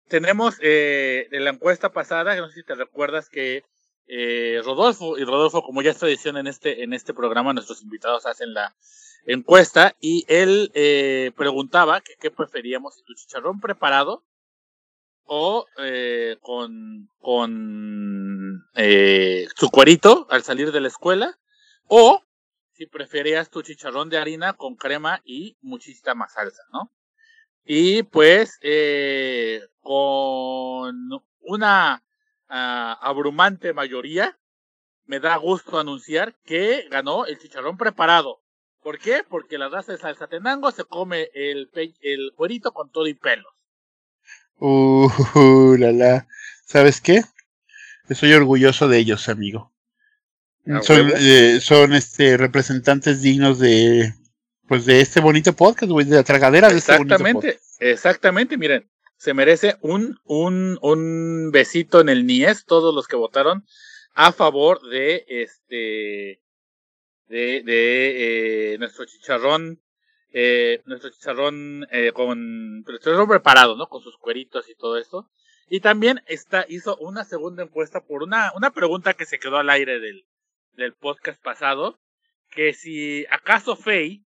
tenemos eh, de la encuesta pasada, no sé si te recuerdas que eh, Rodolfo, y Rodolfo, como ya es tradición en este, en este programa, nuestros invitados hacen la encuesta y él eh, preguntaba que qué preferíamos, tu chicharrón preparado o eh, con, con eh, su cuerito al salir de la escuela o si preferías tu chicharrón de harina con crema y muchísima salsa, ¿no? Y pues eh, con una ah, abrumante mayoría, me da gusto anunciar que ganó el chicharrón preparado. ¿Por qué? Porque la raza de salsa tenango se come el, el cuerito con todo y pelos. Uh, la la. ¿Sabes qué? Estoy orgulloso de ellos, amigo. ¿A Son, eh, son este representantes dignos de pues de este bonito podcast, güey, de la tragadera de este bonito Exactamente, exactamente, miren, se merece un, un, un besito en el niés todos los que votaron a favor de este de, de eh, nuestro chicharrón eh, nuestro chicharrón eh, con chicharrón preparado, ¿no? Con sus cueritos y todo eso. Y también está, hizo una segunda encuesta por una, una pregunta que se quedó al aire del, del podcast pasado, que si acaso Faye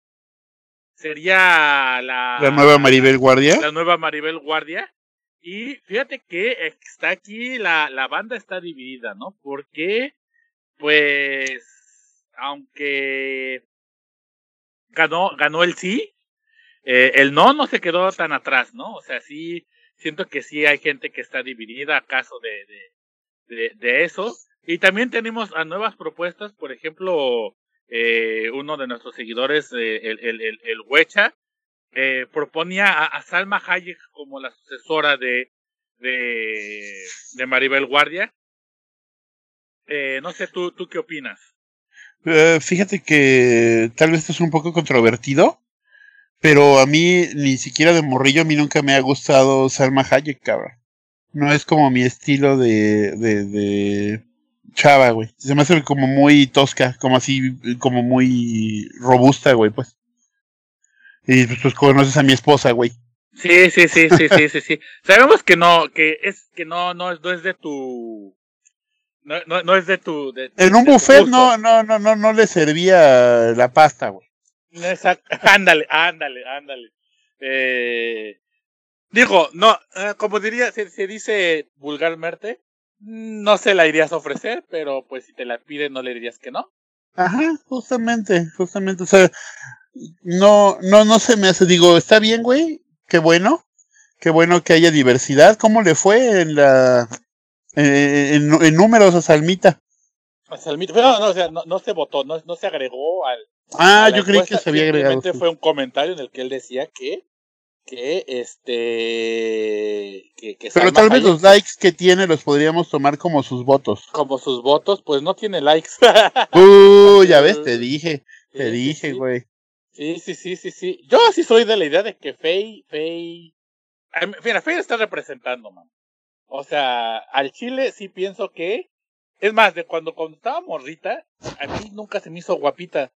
sería la, La nueva Maribel Guardia. la nueva Maribel Guardia. Y fíjate que está aquí, la, la banda está dividida, ¿no? Porque, pues, aunque ganó, ganó el sí, eh, el no no se quedó tan atrás, ¿no? O sea, sí, siento que sí hay gente que está dividida a caso de, de, de, eso. Y también tenemos a nuevas propuestas, por ejemplo, eh, uno de nuestros seguidores, eh, el, el, el, Huecha, eh, proponía a, Salma Hayek como la sucesora de, de, Maribel Guardia. No sé, ¿tú, ¿tú qué opinas? Fíjate que tal vez esto es un poco controvertido, pero a mí ni siquiera de morrillo a mí nunca me ha gustado Salma Hayek, cabrón. No es como mi estilo de, de, de chava, güey. Se me hace como muy tosca, como así, como muy robusta, güey, pues. Y pues, pues conoces a mi esposa, güey. Sí, sí, sí, sí, sí, sí, sí. Sabemos que no, que es, que no, no es, no es de tu, No, no, no es de tu. De, En un buffet no, no, no, no, no le servía la pasta, güey. Exacto. Ándale, ándale, ándale. Eh, digo, no, eh, como diría, se, se dice vulgarmente, no se la irías a ofrecer, pero pues si te la piden no le dirías que no. Ajá, justamente, justamente, o sea, no, no, no se me hace, digo, está bien, güey, qué bueno, qué bueno que haya diversidad. ¿Cómo le fue en la, eh, en, en números a Salmita? El mito- pero no, o sea, no, no se votó, no, no se agregó al. Ah, a yo creí que se había agregado. simplemente sí. fue un comentario en el que él decía que, que este, que, que Pero tal vez los likes que tiene los podríamos tomar como sus votos. como sus votos, pues no tiene likes. Uh, ya ves, te dije, te Sí, dije, güey. Sí, sí, sí, sí, sí. Yo sí soy de la idea de que Fey, Fey. Mira, Fey está representando, man. O sea, al Chile sí pienso que. Es más, de cuando, cuando estaba morrita, a mí nunca se me hizo guapita.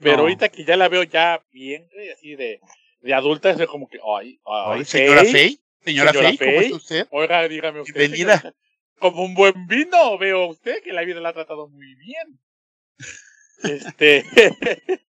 Pero No. ahorita que ya la veo ya bien, güey, así de, de adulta, es como que, ay, ay, Ay, señora Fey, señora, Señora Fey, ¿cómo Fey. está usted? Oiga, dígame usted. Señora, Como un buen vino, veo usted que la vida la ha tratado muy bien. Este.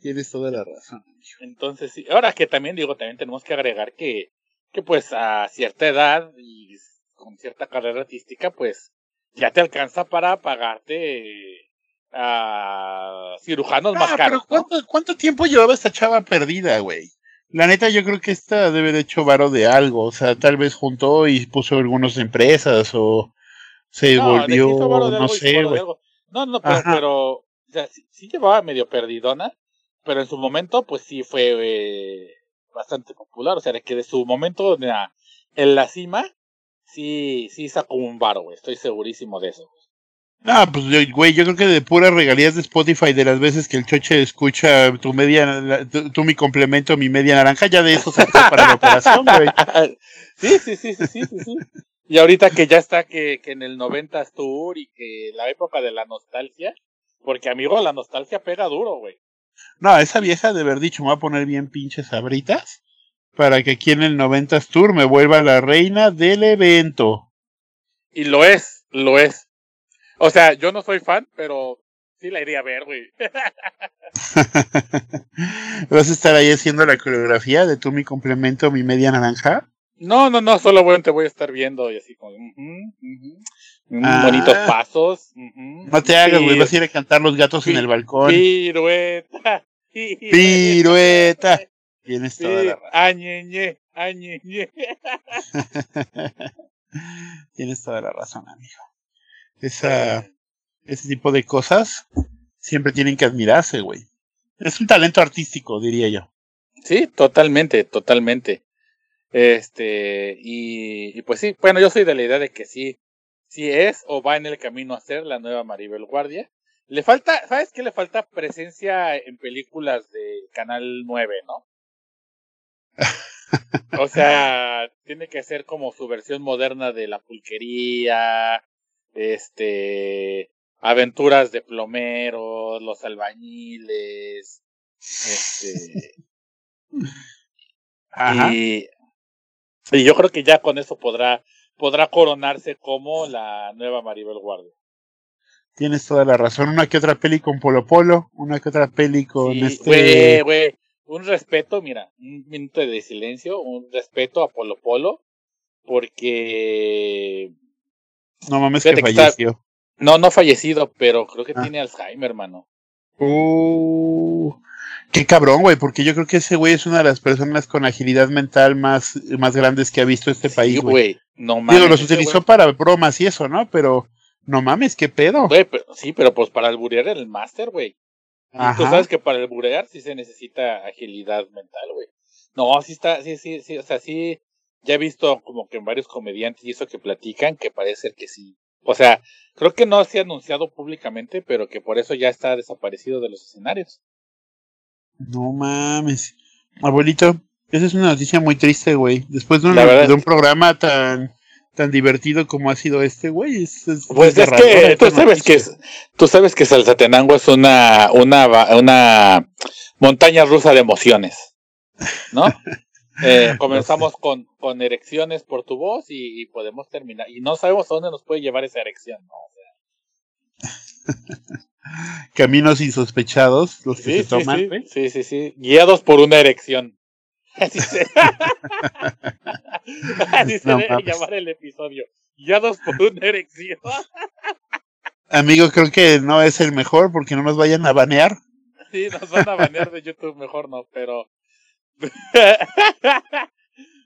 Tienes toda la razón. Entonces, sí, ahora que también digo, también tenemos que agregar que, que pues a cierta edad y con cierta carrera artística, pues ya te alcanza para pagarte a cirujanos más Ah, caros. pero ¿no? ¿cuánto, ¿cuánto tiempo llevaba esta chava perdida, güey? La neta, yo creo que esta debe haber hecho varo de algo. O sea, tal vez juntó y puso algunas empresas o se No, de volvió, de no sé, de güey. No, no, pero, pero o sea, sí, sí llevaba medio perdidona, pero en su momento, pues sí fue eh, bastante popular. O sea, de que de su momento en la, en la cima, sí, sí sacó un varo, güey. Estoy segurísimo de eso. Ah, pues yo- güey, yo creo que de puras regalías de Spotify de las veces que el choche escucha tu media, la- tu, tu mi complemento, mi media naranja, ya de eso sacó para la operación, güey. sí, sí, sí, sí, sí, sí, sí. Y ahorita que ya está que, que en el 90s Tour y que la época de la nostalgia, porque amigo, la nostalgia pega duro, güey. No, esa vieja de haber dicho, me voy a poner bien pinches sabritas para que aquí en el 90s Tour me vuelva la reina del evento. Y lo es, lo es. O sea, yo no soy fan, pero sí la iría a ver, güey. ¿Vas a estar ahí haciendo la coreografía de tú mi complemento, mi media naranja? No, no, no, solo bueno, te voy a estar viendo y así como, ujú, mm, Ah. bonitos pasos. No te hagas, güey, vas a ir a cantar los gatos en el balcón. Pirueta. Pirueta. Tienes toda la razón. Añeñe, añeñe. Tienes toda la razón, amigo. Esa, ese tipo de cosas siempre tienen que admirarse, güey. Es un talento artístico, diría yo. Sí, totalmente, totalmente. Este, y, y pues sí, bueno, yo soy de la idea de que sí, sí es o va en el camino a ser la nueva Maribel Guardia. Le falta, ¿sabes qué? Le falta presencia en películas de Canal 9, ¿no? O sea, tiene que ser como su versión moderna de la pulquería, este, aventuras de plomeros, los albañiles, este, Ajá. y, y yo creo que ya con eso podrá, podrá coronarse como la nueva Maribel Guardia. Tienes toda la razón. Una que otra peli con Polo Polo, una que otra peli con Sí, este. güey, güey, un respeto, mira, un minuto de silencio, un respeto a Polo Polo, porque No mames que Fíjate que está- falleció. no, no fallecido, pero creo que Ah. tiene Alzheimer, hermano. Uh, qué cabrón, güey, porque yo creo que ese güey es una de las personas con agilidad mental más, más grandes que ha visto este país, Sí, güey. güey, no mames. Digo, los utilizó para bromas y eso, ¿no? Pero no mames, qué pedo. Güey, pero, sí, pero pues para alburear el máster, güey. Tú sabes que para alburear sí se necesita agilidad mental, güey. No, sí está, sí, sí, sí, o sea, sí, ya he visto como que en varios comediantes y eso que platican que parece ser que sí. O sea, creo que no se ha anunciado públicamente, pero que por eso ya está desaparecido de los escenarios. No mames. Abuelito, esa es una noticia muy triste, güey. Después de un, de programa tan tan divertido como ha sido este, güey. Es, es Pues es que tú sabes que es, tú sabes que Salsatenango es una, una, una montaña rusa de emociones, ¿no? Eh, comenzamos con, con erecciones por tu voz y, y podemos terminar. Y no sabemos a dónde nos puede llevar esa erección, ¿no? O sea, Caminos insospechados, los que sí, se toman, sí, sí, sí, sí. Guiados por una erección. Así se, Así se No debe mames. llamar el episodio. Guiados por una erección. Amigo, creo que no es el mejor porque no nos vayan a banear. Sí, nos van a banear de YouTube, mejor no, pero.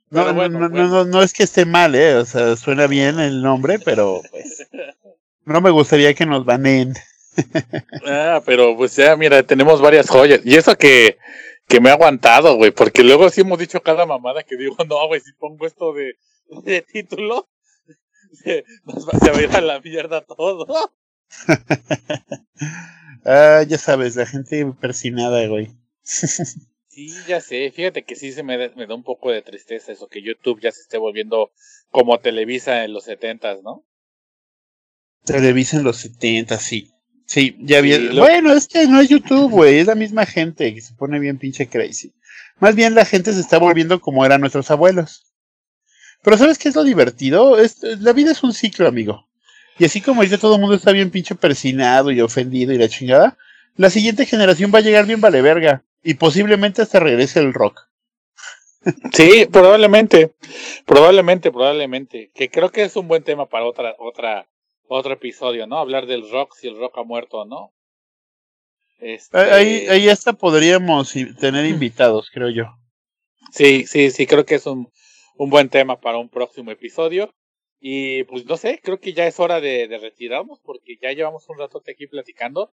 No, no, no, bueno. no, no es que esté mal, eh. O sea, suena bien el nombre, pero pues no me gustaría que nos baneen. Ah, pero pues ya, mira, tenemos varias joyas. Y eso que, que me ha aguantado, güey, porque luego sí hemos dicho cada mamada que digo, no, güey, si pongo esto de, de título, se, nos va, se va a ir a la mierda todo. Ah, ya sabes, la gente persinada, güey. Sí, ya sé, fíjate que sí se me, da- me da un poco de tristeza eso, que YouTube ya se esté volviendo como Televisa en los setentas, ¿no? Televisa en los 70, sí. Sí, ya Sí, bien. lo- Bueno, es que no es YouTube, güey, es la misma gente que se pone bien pinche crazy. Más bien la gente se está volviendo como eran nuestros abuelos. Pero ¿sabes qué es lo divertido? Es, la vida es un ciclo, amigo. Y así como ahorita todo el mundo está bien pinche persinado y ofendido y la chingada, la siguiente generación va a llegar bien vale verga. Y posiblemente hasta regrese el rock. Sí, probablemente, probablemente, probablemente, que creo que es un buen tema para otra, otra, otro episodio, ¿no? Hablar del rock, si el rock ha muerto o no. Este, Ahí, ahí hasta podríamos tener invitados, creo yo. Sí, sí, sí, creo que es un, un buen tema para un próximo episodio. Y pues no sé, creo que ya es hora de, de retirarnos porque ya llevamos un rato aquí platicando.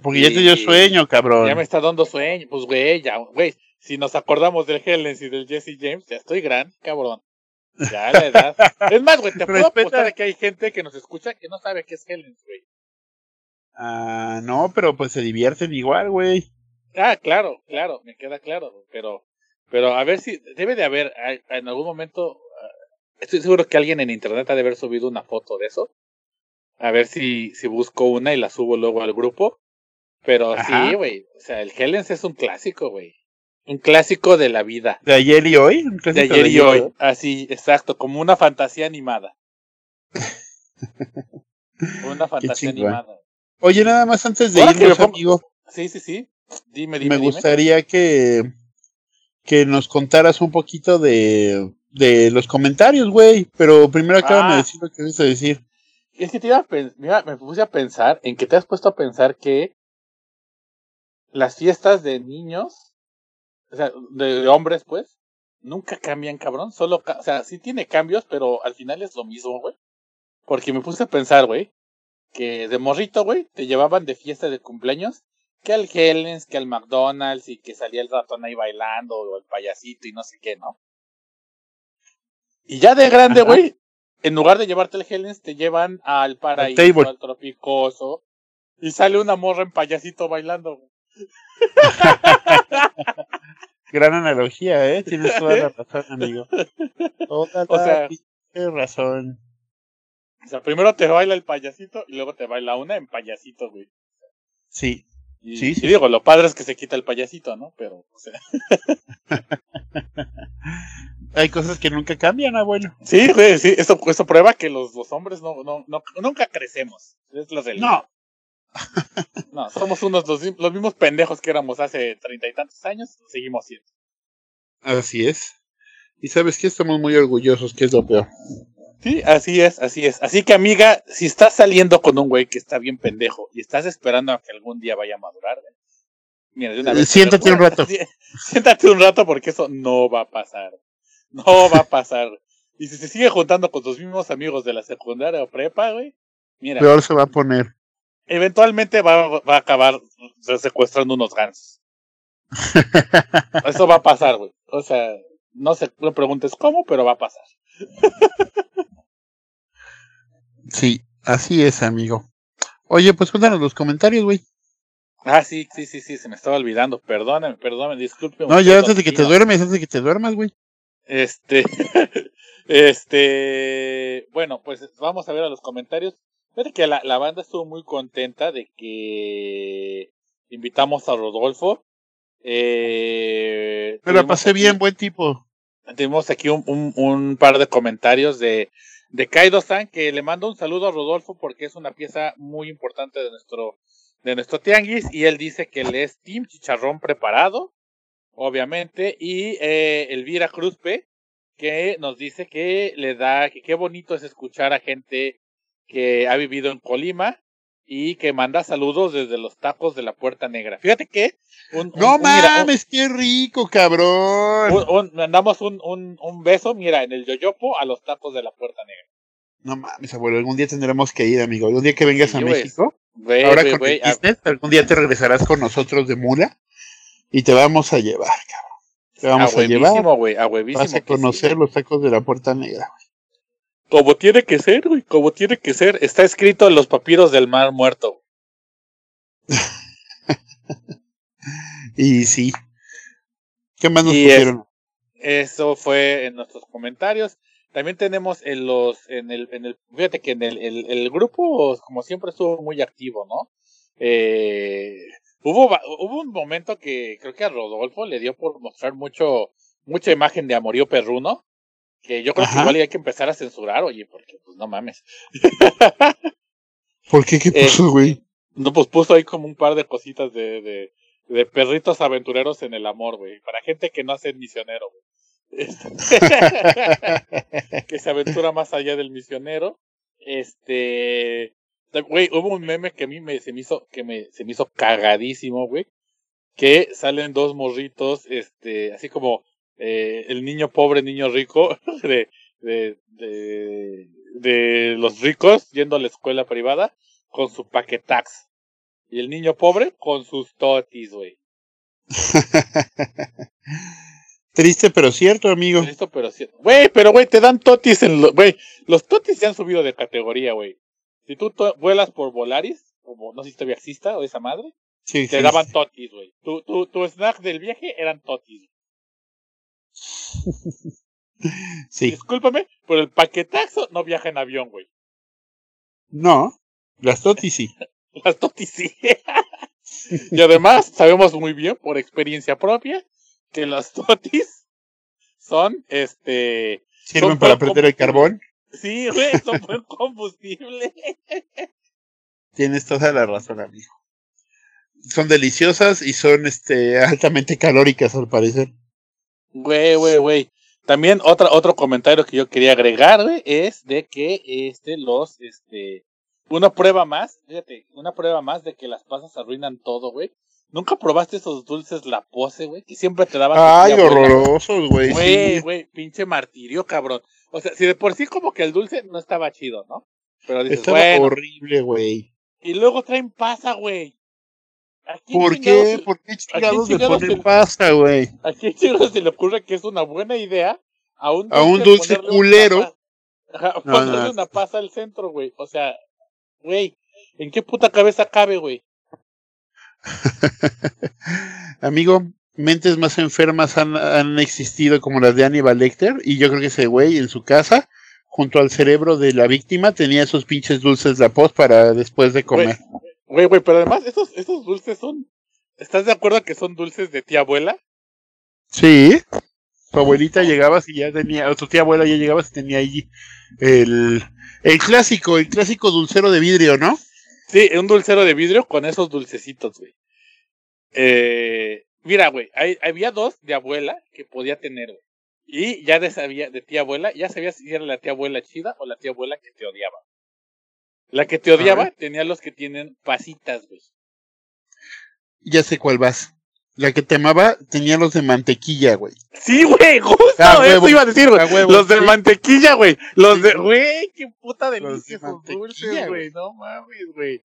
Porque ya te dio sueño, cabrón. Ya me está dando sueño. Pues güey, ya, güey, si nos acordamos del Helens y del Jesse James, ya estoy grande, cabrón. Ya la edad. Es más, güey, te puedo Respeta- apostar que hay gente que nos escucha que no sabe qué es Helens, güey. Ah, no, pero pues se divierten igual, güey. Ah, claro, claro, me queda claro, pero, pero a ver si debe de haber en algún momento, ah, estoy seguro que alguien en internet ha de haber subido una foto de eso. A ver si, si busco una y la subo luego al grupo. Pero Ajá. sí, güey, o sea, el Helens es un clásico, güey. Un clásico de la vida. De ayer y hoy. un De ayer y hoy. Así, exacto, como una fantasía animada. Una fantasía animada. Oye, nada más antes de me irnos, amigo, Sí, sí, sí. Dime, dime, me dime. gustaría que, que nos contaras un poquito de, de los comentarios, güey. Pero primero acaban de Ah. decir lo que a decir. Es que te iba a pen- mira, me puse a pensar en que te has puesto a pensar que las fiestas de niños, o sea, de, de hombres, pues, nunca cambian, cabrón. Solo, ca- o sea, sí tiene cambios, pero al final es lo mismo, güey. Porque me puse a pensar, güey, que de morrito, güey, te llevaban de fiesta de cumpleaños, que al Helens, que al McDonald's, y que salía el ratón ahí bailando, o el payasito y no sé qué, ¿no? Y ya de grande, güey, en lugar de llevarte al Helens, te llevan al paraíso, al tropicoso, y sale una morra en payasito bailando, güey. Gran analogía, ¿eh? Tienes toda la razón, amigo. Toda O la sea- razón. O sea, primero te baila el payasito y luego te baila una en payasito, güey. Sí. Y, Sí, sí. y digo, lo padre es que se quita el payasito, ¿no? Pero, o sea, Hay cosas que nunca cambian, abuelo. sí, güey, sí, eso, eso prueba que los, los hombres no, no, no, nunca crecemos. Es la realidad. No. No, somos unos, los, los mismos pendejos que éramos hace treinta y tantos años, seguimos siendo. Así es. Y sabes que estamos muy orgullosos, que es lo peor. Sí, así es, así es. Así que, amiga, si estás saliendo con un güey que está bien pendejo y estás esperando a que algún día vaya a madurar, güey, mira, de una vez. te Siéntate un rato. Siéntate un rato porque eso no va a pasar. No va a pasar. Y si se sigue juntando con tus mismos amigos de la secundaria o prepa, güey, mira, Peor se va a poner. Eventualmente va, va a acabar secuestrando unos gansos. Eso va a pasar, güey. O sea, no sé, no preguntes cómo, pero va a pasar. Sí, así es, amigo. Oye, pues cuéntanos los comentarios, güey. Ah, sí, sí, sí, sí, se me estaba olvidando. Perdóname, perdóname, disculpe. No, ya antes de que te duermes, antes de que te duermas, güey. Este, este, bueno, pues vamos a ver a los comentarios. Fíjate que la, la banda estuvo muy contenta de que invitamos a Rodolfo. Eh, tuvimos pasé aquí- bien, buen tipo. tenemos aquí un, un, un par de comentarios de, de Kaido-san, que le mando un saludo a Rodolfo porque es una pieza muy importante de nuestro, de nuestro tianguis, y él dice que le es Team Chicharrón preparado, obviamente, y eh, Elvira Cruzpe, que nos dice que le da, que qué bonito es escuchar a gente que ha vivido en Colima y que manda saludos desde los tacos de la Puerta Negra. Fíjate que un, no un- un- mames, qué rico, cabrón. mandamos un, un, un beso, mira, en el yoyopo a los tacos de la Puerta Negra. No mames, abuelo, algún día tendremos que ir, amigo. Algún día que vengas Sí, a güey. México, Güey, ahora güey, con güey, el a- business, algún día te regresarás con nosotros de mula y te vamos a llevar, cabrón. Te vamos a, llevar, huevísimo, güey, a huevísimo. vas a sí, conocer güey. los tacos de la Puerta Negra. Como tiene que ser, güey, como tiene que ser. Está escrito en los papiros del mar muerto. Y sí. ¿Qué más nos Y es- pusieron? Eso fue en nuestros comentarios. También tenemos en los, en el, en el, fíjate que en el, el, el grupo, como siempre, estuvo muy activo, ¿no? Eh, hubo, hubo un momento que creo que a Rodolfo le dio por mostrar mucho, mucha imagen de amorío perruno, que yo creo que Ajá. igual hay que empezar a censurar, oye, porque pues no mames. ¿Por qué? ¿Qué eh, puso, güey? No, pues puso ahí como un par de cositas de, de, de perritos aventureros en el amor, güey. Para gente que no hace misionero, güey. que se aventura más allá del misionero. Este, güey, hubo un meme que a mí me, se me hizo, que me, se me hizo cagadísimo, güey. Que salen dos morritos, este, así como eh, el niño pobre, niño rico, de, de, de, de los ricos yendo a la escuela privada con su paquetax. Y el niño pobre con sus totis, güey. Triste pero cierto, amigo. Listo, pero sí. Güey, pero güey, te dan totis en los. Güey, los totis se han subido de categoría, güey. Si tú vuelas por Volaris, como no sé si todavía exista o esa madre, Sí, te sí, daban sí. totis, güey. Tu, tu, tu snack del viaje eran totis. Sí. Discúlpame, pero el paquetaxo no viaja en avión, güey. No, las totis sí. Las totis sí. y además, sabemos muy bien, por experiencia propia, que las totis son, este. Sirven Son para prender el carbón. Sí, güey, son buen combustible. Tienes toda la razón, amigo. Son deliciosas y son este altamente calóricas al parecer. Güey, güey, güey. También otra, otro comentario que yo quería agregar, güey, es de que este, los, este, una prueba más, fíjate, una prueba más de que las pasas arruinan todo, güey. ¿Nunca probaste esos dulces la pose, güey? Que siempre te daban. Ay, horrorosos, güey. Güey, güey, pinche martirio, cabrón. O sea, si de por sí como que el dulce no estaba chido, ¿no? Pero dices, Estaba bueno, horrible, güey. y luego traen pasa, güey. ¿A quién ¿Por qué? ¿Por qué chingados le ponen pasta, güey? ¿A quién chingados se le ocurre que es una buena idea a un A un dulce culero? Ajá, No, ponerle no. una pasa al centro, güey? O sea, güey, ¿en qué puta cabeza cabe, güey? Amigo, mentes más enfermas han, han existido como las de Aníbal Lecter y yo creo que ese güey en su casa, junto al cerebro de la víctima, tenía esos pinches dulces de post para después de comer. Güey, güey, pero además esos, esos dulces son... ¿Estás de acuerdo que son dulces de tía abuela? Sí. Tu abuelita llegabas y ya tenía, o tu tía abuela ya llegabas y tenía ahí el, el clásico, el clásico dulcero de vidrio, ¿no? Sí, un dulcero de vidrio con esos dulcecitos, güey. Eh, mira, güey, hay- había dos de abuela que podía tener, güey. Y ya de, sabía, de tía abuela, ya sabías si era la tía abuela chida o la tía abuela que te odiaba. La que te odiaba tenía los que tienen pasitas, güey. Ya sé cuál vas. La que te amaba tenía los de mantequilla, güey. Sí, güey, justo A eso huevo, iba a decir, güey. Los de sí. mantequilla, güey. Los Sí. de, güey, qué puta delicia esos dulces, güey. No mames, güey.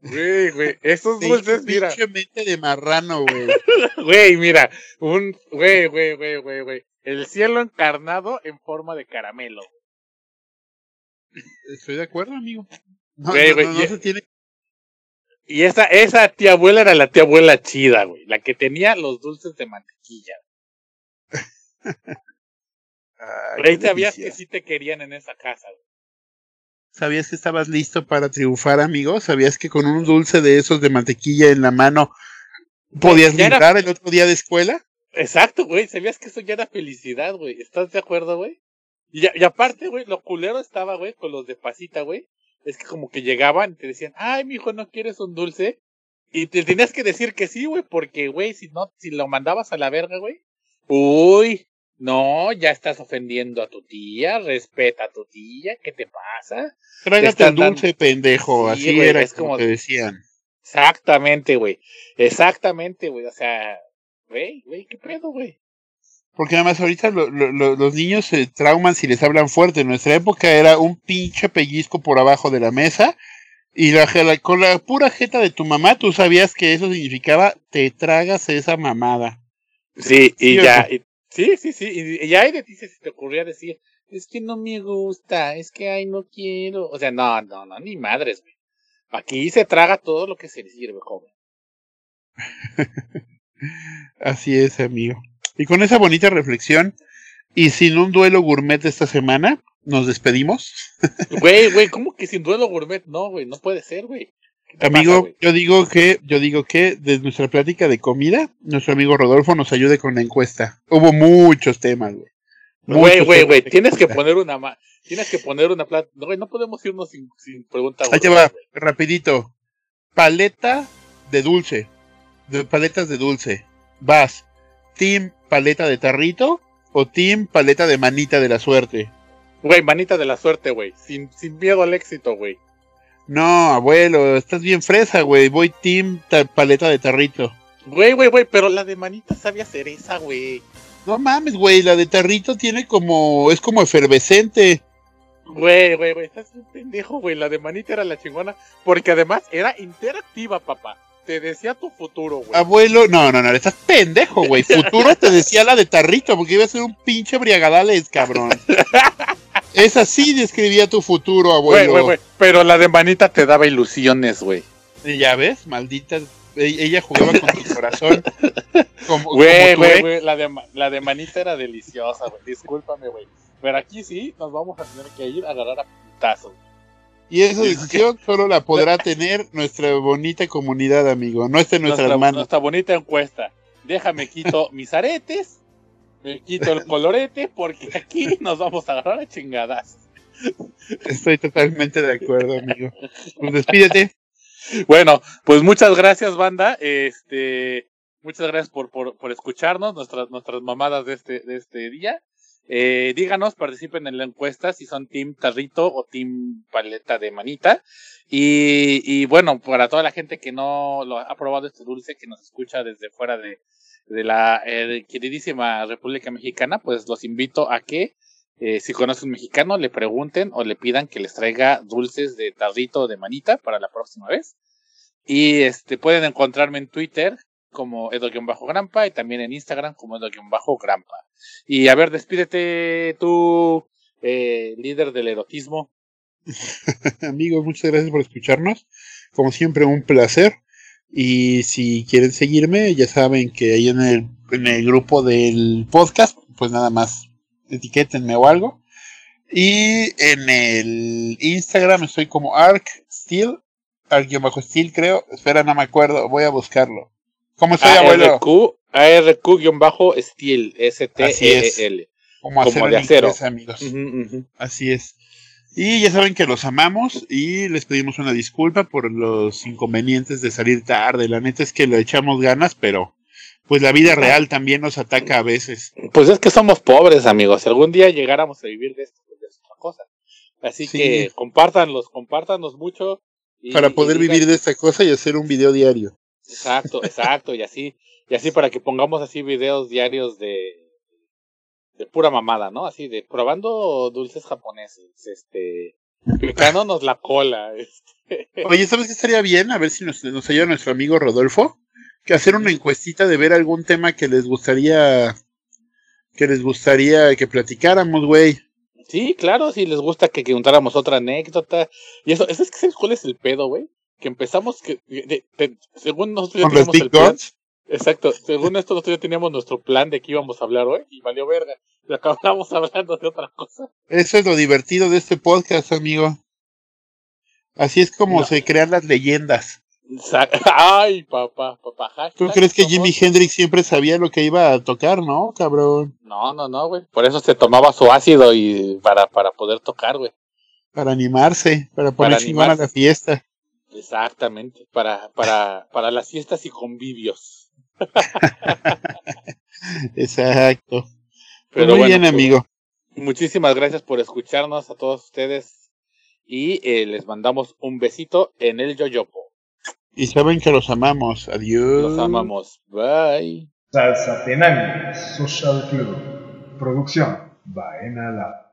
Güey, güey, esos dulces, mira. mente de marrano, güey. Güey, mira, un, güey, güey, güey, güey, güey. El cielo encarnado en forma de caramelo. Estoy de acuerdo, amigo. No, Güey, no, güey, no, no y- se tiene Y esa, esa tía abuela era la tía abuela chida, güey. La que tenía los dulces de mantequilla. Ay, Por ahí qué sabías que sí te querían en esa casa, güey. ¿Sabías que estabas listo para triunfar, amigo? ¿Sabías que con un dulce de esos de mantequilla en la mano podías era- librar el otro día de escuela? Exacto, güey. ¿Sabías que eso ya era felicidad, güey? ¿Estás de acuerdo, güey? Y, y aparte, güey, lo culero estaba, güey, con los de pasita, güey. Es que como que llegaban y te decían, ay, mijo, ¿no quieres un dulce? Y te tenías que decir que sí, güey, porque, güey, si no, si lo mandabas a la verga, güey. Uy, no, ya estás ofendiendo a tu tía, respeta a tu tía, ¿qué te pasa? Tráigate el dulce, pendejo. Sí, Así güey, era es como como- te decían. Exactamente, güey. Exactamente, güey. O sea, güey, güey, ¿qué pedo, güey? Porque además ahorita lo- lo- lo- los niños se trauman si les hablan fuerte. En nuestra época era un pinche pellizco por abajo de la mesa. Y la, la- con la pura jeta de tu mamá, tú sabías que eso significaba te tragas esa mamada. Sí, y ¿Sí o ya, y- sí, sí, sí, y, y ya ahí de ti se te ocurría decir, es que no me gusta, es que ay, no quiero. O sea, no, no, no, ni madres, güey. Aquí se traga todo lo que se le sirve, joven. Así es, amigo. Y con esa bonita reflexión, y sin un duelo gourmet esta semana, nos despedimos. Güey, güey, ¿cómo que sin duelo gourmet? No, güey, no puede ser, güey. ¿Qué te Amigo, pasa, yo digo que, yo digo que desde nuestra plática de comida, nuestro amigo Rodolfo nos ayude con la encuesta. Hubo muchos temas, güey. Güey, güey, güey, de tienes que poner una ma tienes que poner una plata. No, güey, no podemos irnos sin, sin pregunta. Ahí te va, rapidito. Paleta de dulce. De paletas de dulce. Vas, team paleta de tarrito o team paleta de manita de la suerte. Güey, manita de la suerte, güey. Sin, sin miedo al éxito, güey. No, abuelo, estás bien fresa, güey. Voy team ta- paleta de tarrito. Güey, güey, güey, pero la de manita sabía cereza, güey. No mames, güey, la de tarrito tiene como, es como efervescente. Güey, güey, güey, estás un pendejo, güey. La de manita era la chingona. Porque además era interactiva, papá. Te decía tu futuro, güey. Abuelo, no, no, no, estás pendejo, güey. Futuro te decía la de tarrito, porque iba a ser un pinche briagadales, cabrón. Es así describía tu futuro, Güey, abuelo. güey, güey. Pero la de manita te daba ilusiones, güey. Y Ya ves, maldita. e- Ella jugaba con tu corazón. Como, Güey, como tu güey, güey. La de, la de manita era deliciosa, güey. Discúlpame, güey. Pero aquí sí nos vamos a tener que ir a agarrar a putazos. Y esa decisión solo la podrá tener nuestra bonita comunidad, amigo. No está en nuestras Nuestra, manos. nuestra bonita encuesta. Déjame quito mis aretes. Me quito el colorete porque aquí nos vamos a agarrar a chingadas. Estoy totalmente de acuerdo, amigo. Pues despídete. Bueno, pues muchas gracias, banda. Este, muchas gracias por, por, por escucharnos, nuestras, nuestras mamadas de este, de este día. Eh, díganos, participen en la encuesta si son Team Tarrito o Team Paleta de Manita. Y, bueno, para toda la gente que no lo ha probado este dulce, que nos escucha desde fuera de, de la eh, queridísima República Mexicana, pues los invito a que eh, si conocen un mexicano, le pregunten o le pidan que les traiga dulces de tarrito o de manita para la próxima vez. Y este pueden encontrarme en Twitter como Edo-Grampa y también en Instagram como Edo-Grampa. Y a ver, despídete tú, eh, líder del erotismo. Amigos, muchas gracias por escucharnos. Como siempre, un placer. Y si quieren seguirme, ya saben que ahí en el, en el grupo del podcast, pues nada más etiquétenme o algo. Y en el Instagram estoy como ArcSteel, Arc-Steel creo. Espera, no me acuerdo, voy a buscarlo. ¿Cómo estoy, abuelo? ARQ, ARQ-Steel. S-T-E-L. Como, como acero de acero. inglés, amigos. Ujú. Así es. Y ya saben que los amamos y les pedimos una disculpa por los inconvenientes de salir tarde. La neta es que lo echamos ganas, pero pues la vida real también nos ataca a veces. Pues es que somos pobres, amigos. Si algún día llegáramos a vivir de esto, pues es otra cosa. Así Sí. que compártanlos, compártanos mucho. y- Para poder y vivir de esta cosa y hacer un video diario. Exacto, exacto, y así, y así para que pongamos así videos diarios de, de pura mamada, ¿no? Así de probando dulces japoneses, este, picándonos la cola, este. Oye, ¿sabes qué estaría bien? A ver si nos, nos ayuda nuestro amigo Rodolfo. Que hacer una encuestita de ver algún tema que les gustaría que les gustaría que platicáramos, güey. Sí, claro, si les gusta que, que contáramos otra anécdota, y eso, eso es que ¿sabes cuál es el pedo, güey? Que empezamos que, de- de- según nosotros ya teníamos el plan, exacto, según esto nosotros ya teníamos nuestro plan de qué íbamos a hablar hoy, y valió verga, y acabamos hablando de otra cosa. Eso es lo divertido de este podcast, amigo. Así es como No. se crean las leyendas. Ay, papá, papá. ¿Tú hashtag crees que Jimi Hendrix siempre sabía lo que iba a tocar, no, cabrón? No, no, no, güey. Por eso se tomaba su ácido y para, para poder tocar, güey. Para animarse, para poner Para a la fiesta. Exactamente. Para, para, para las fiestas y convivios. Exacto. Pero Muy bueno, bien, pues, amigo. Muchísimas gracias por escucharnos a todos ustedes. Y eh, les mandamos un besito en el yoyopo. Y saben que los amamos. Adiós. Los amamos. Bye. Salsa Tenango Social Club. Producción Baena Lab.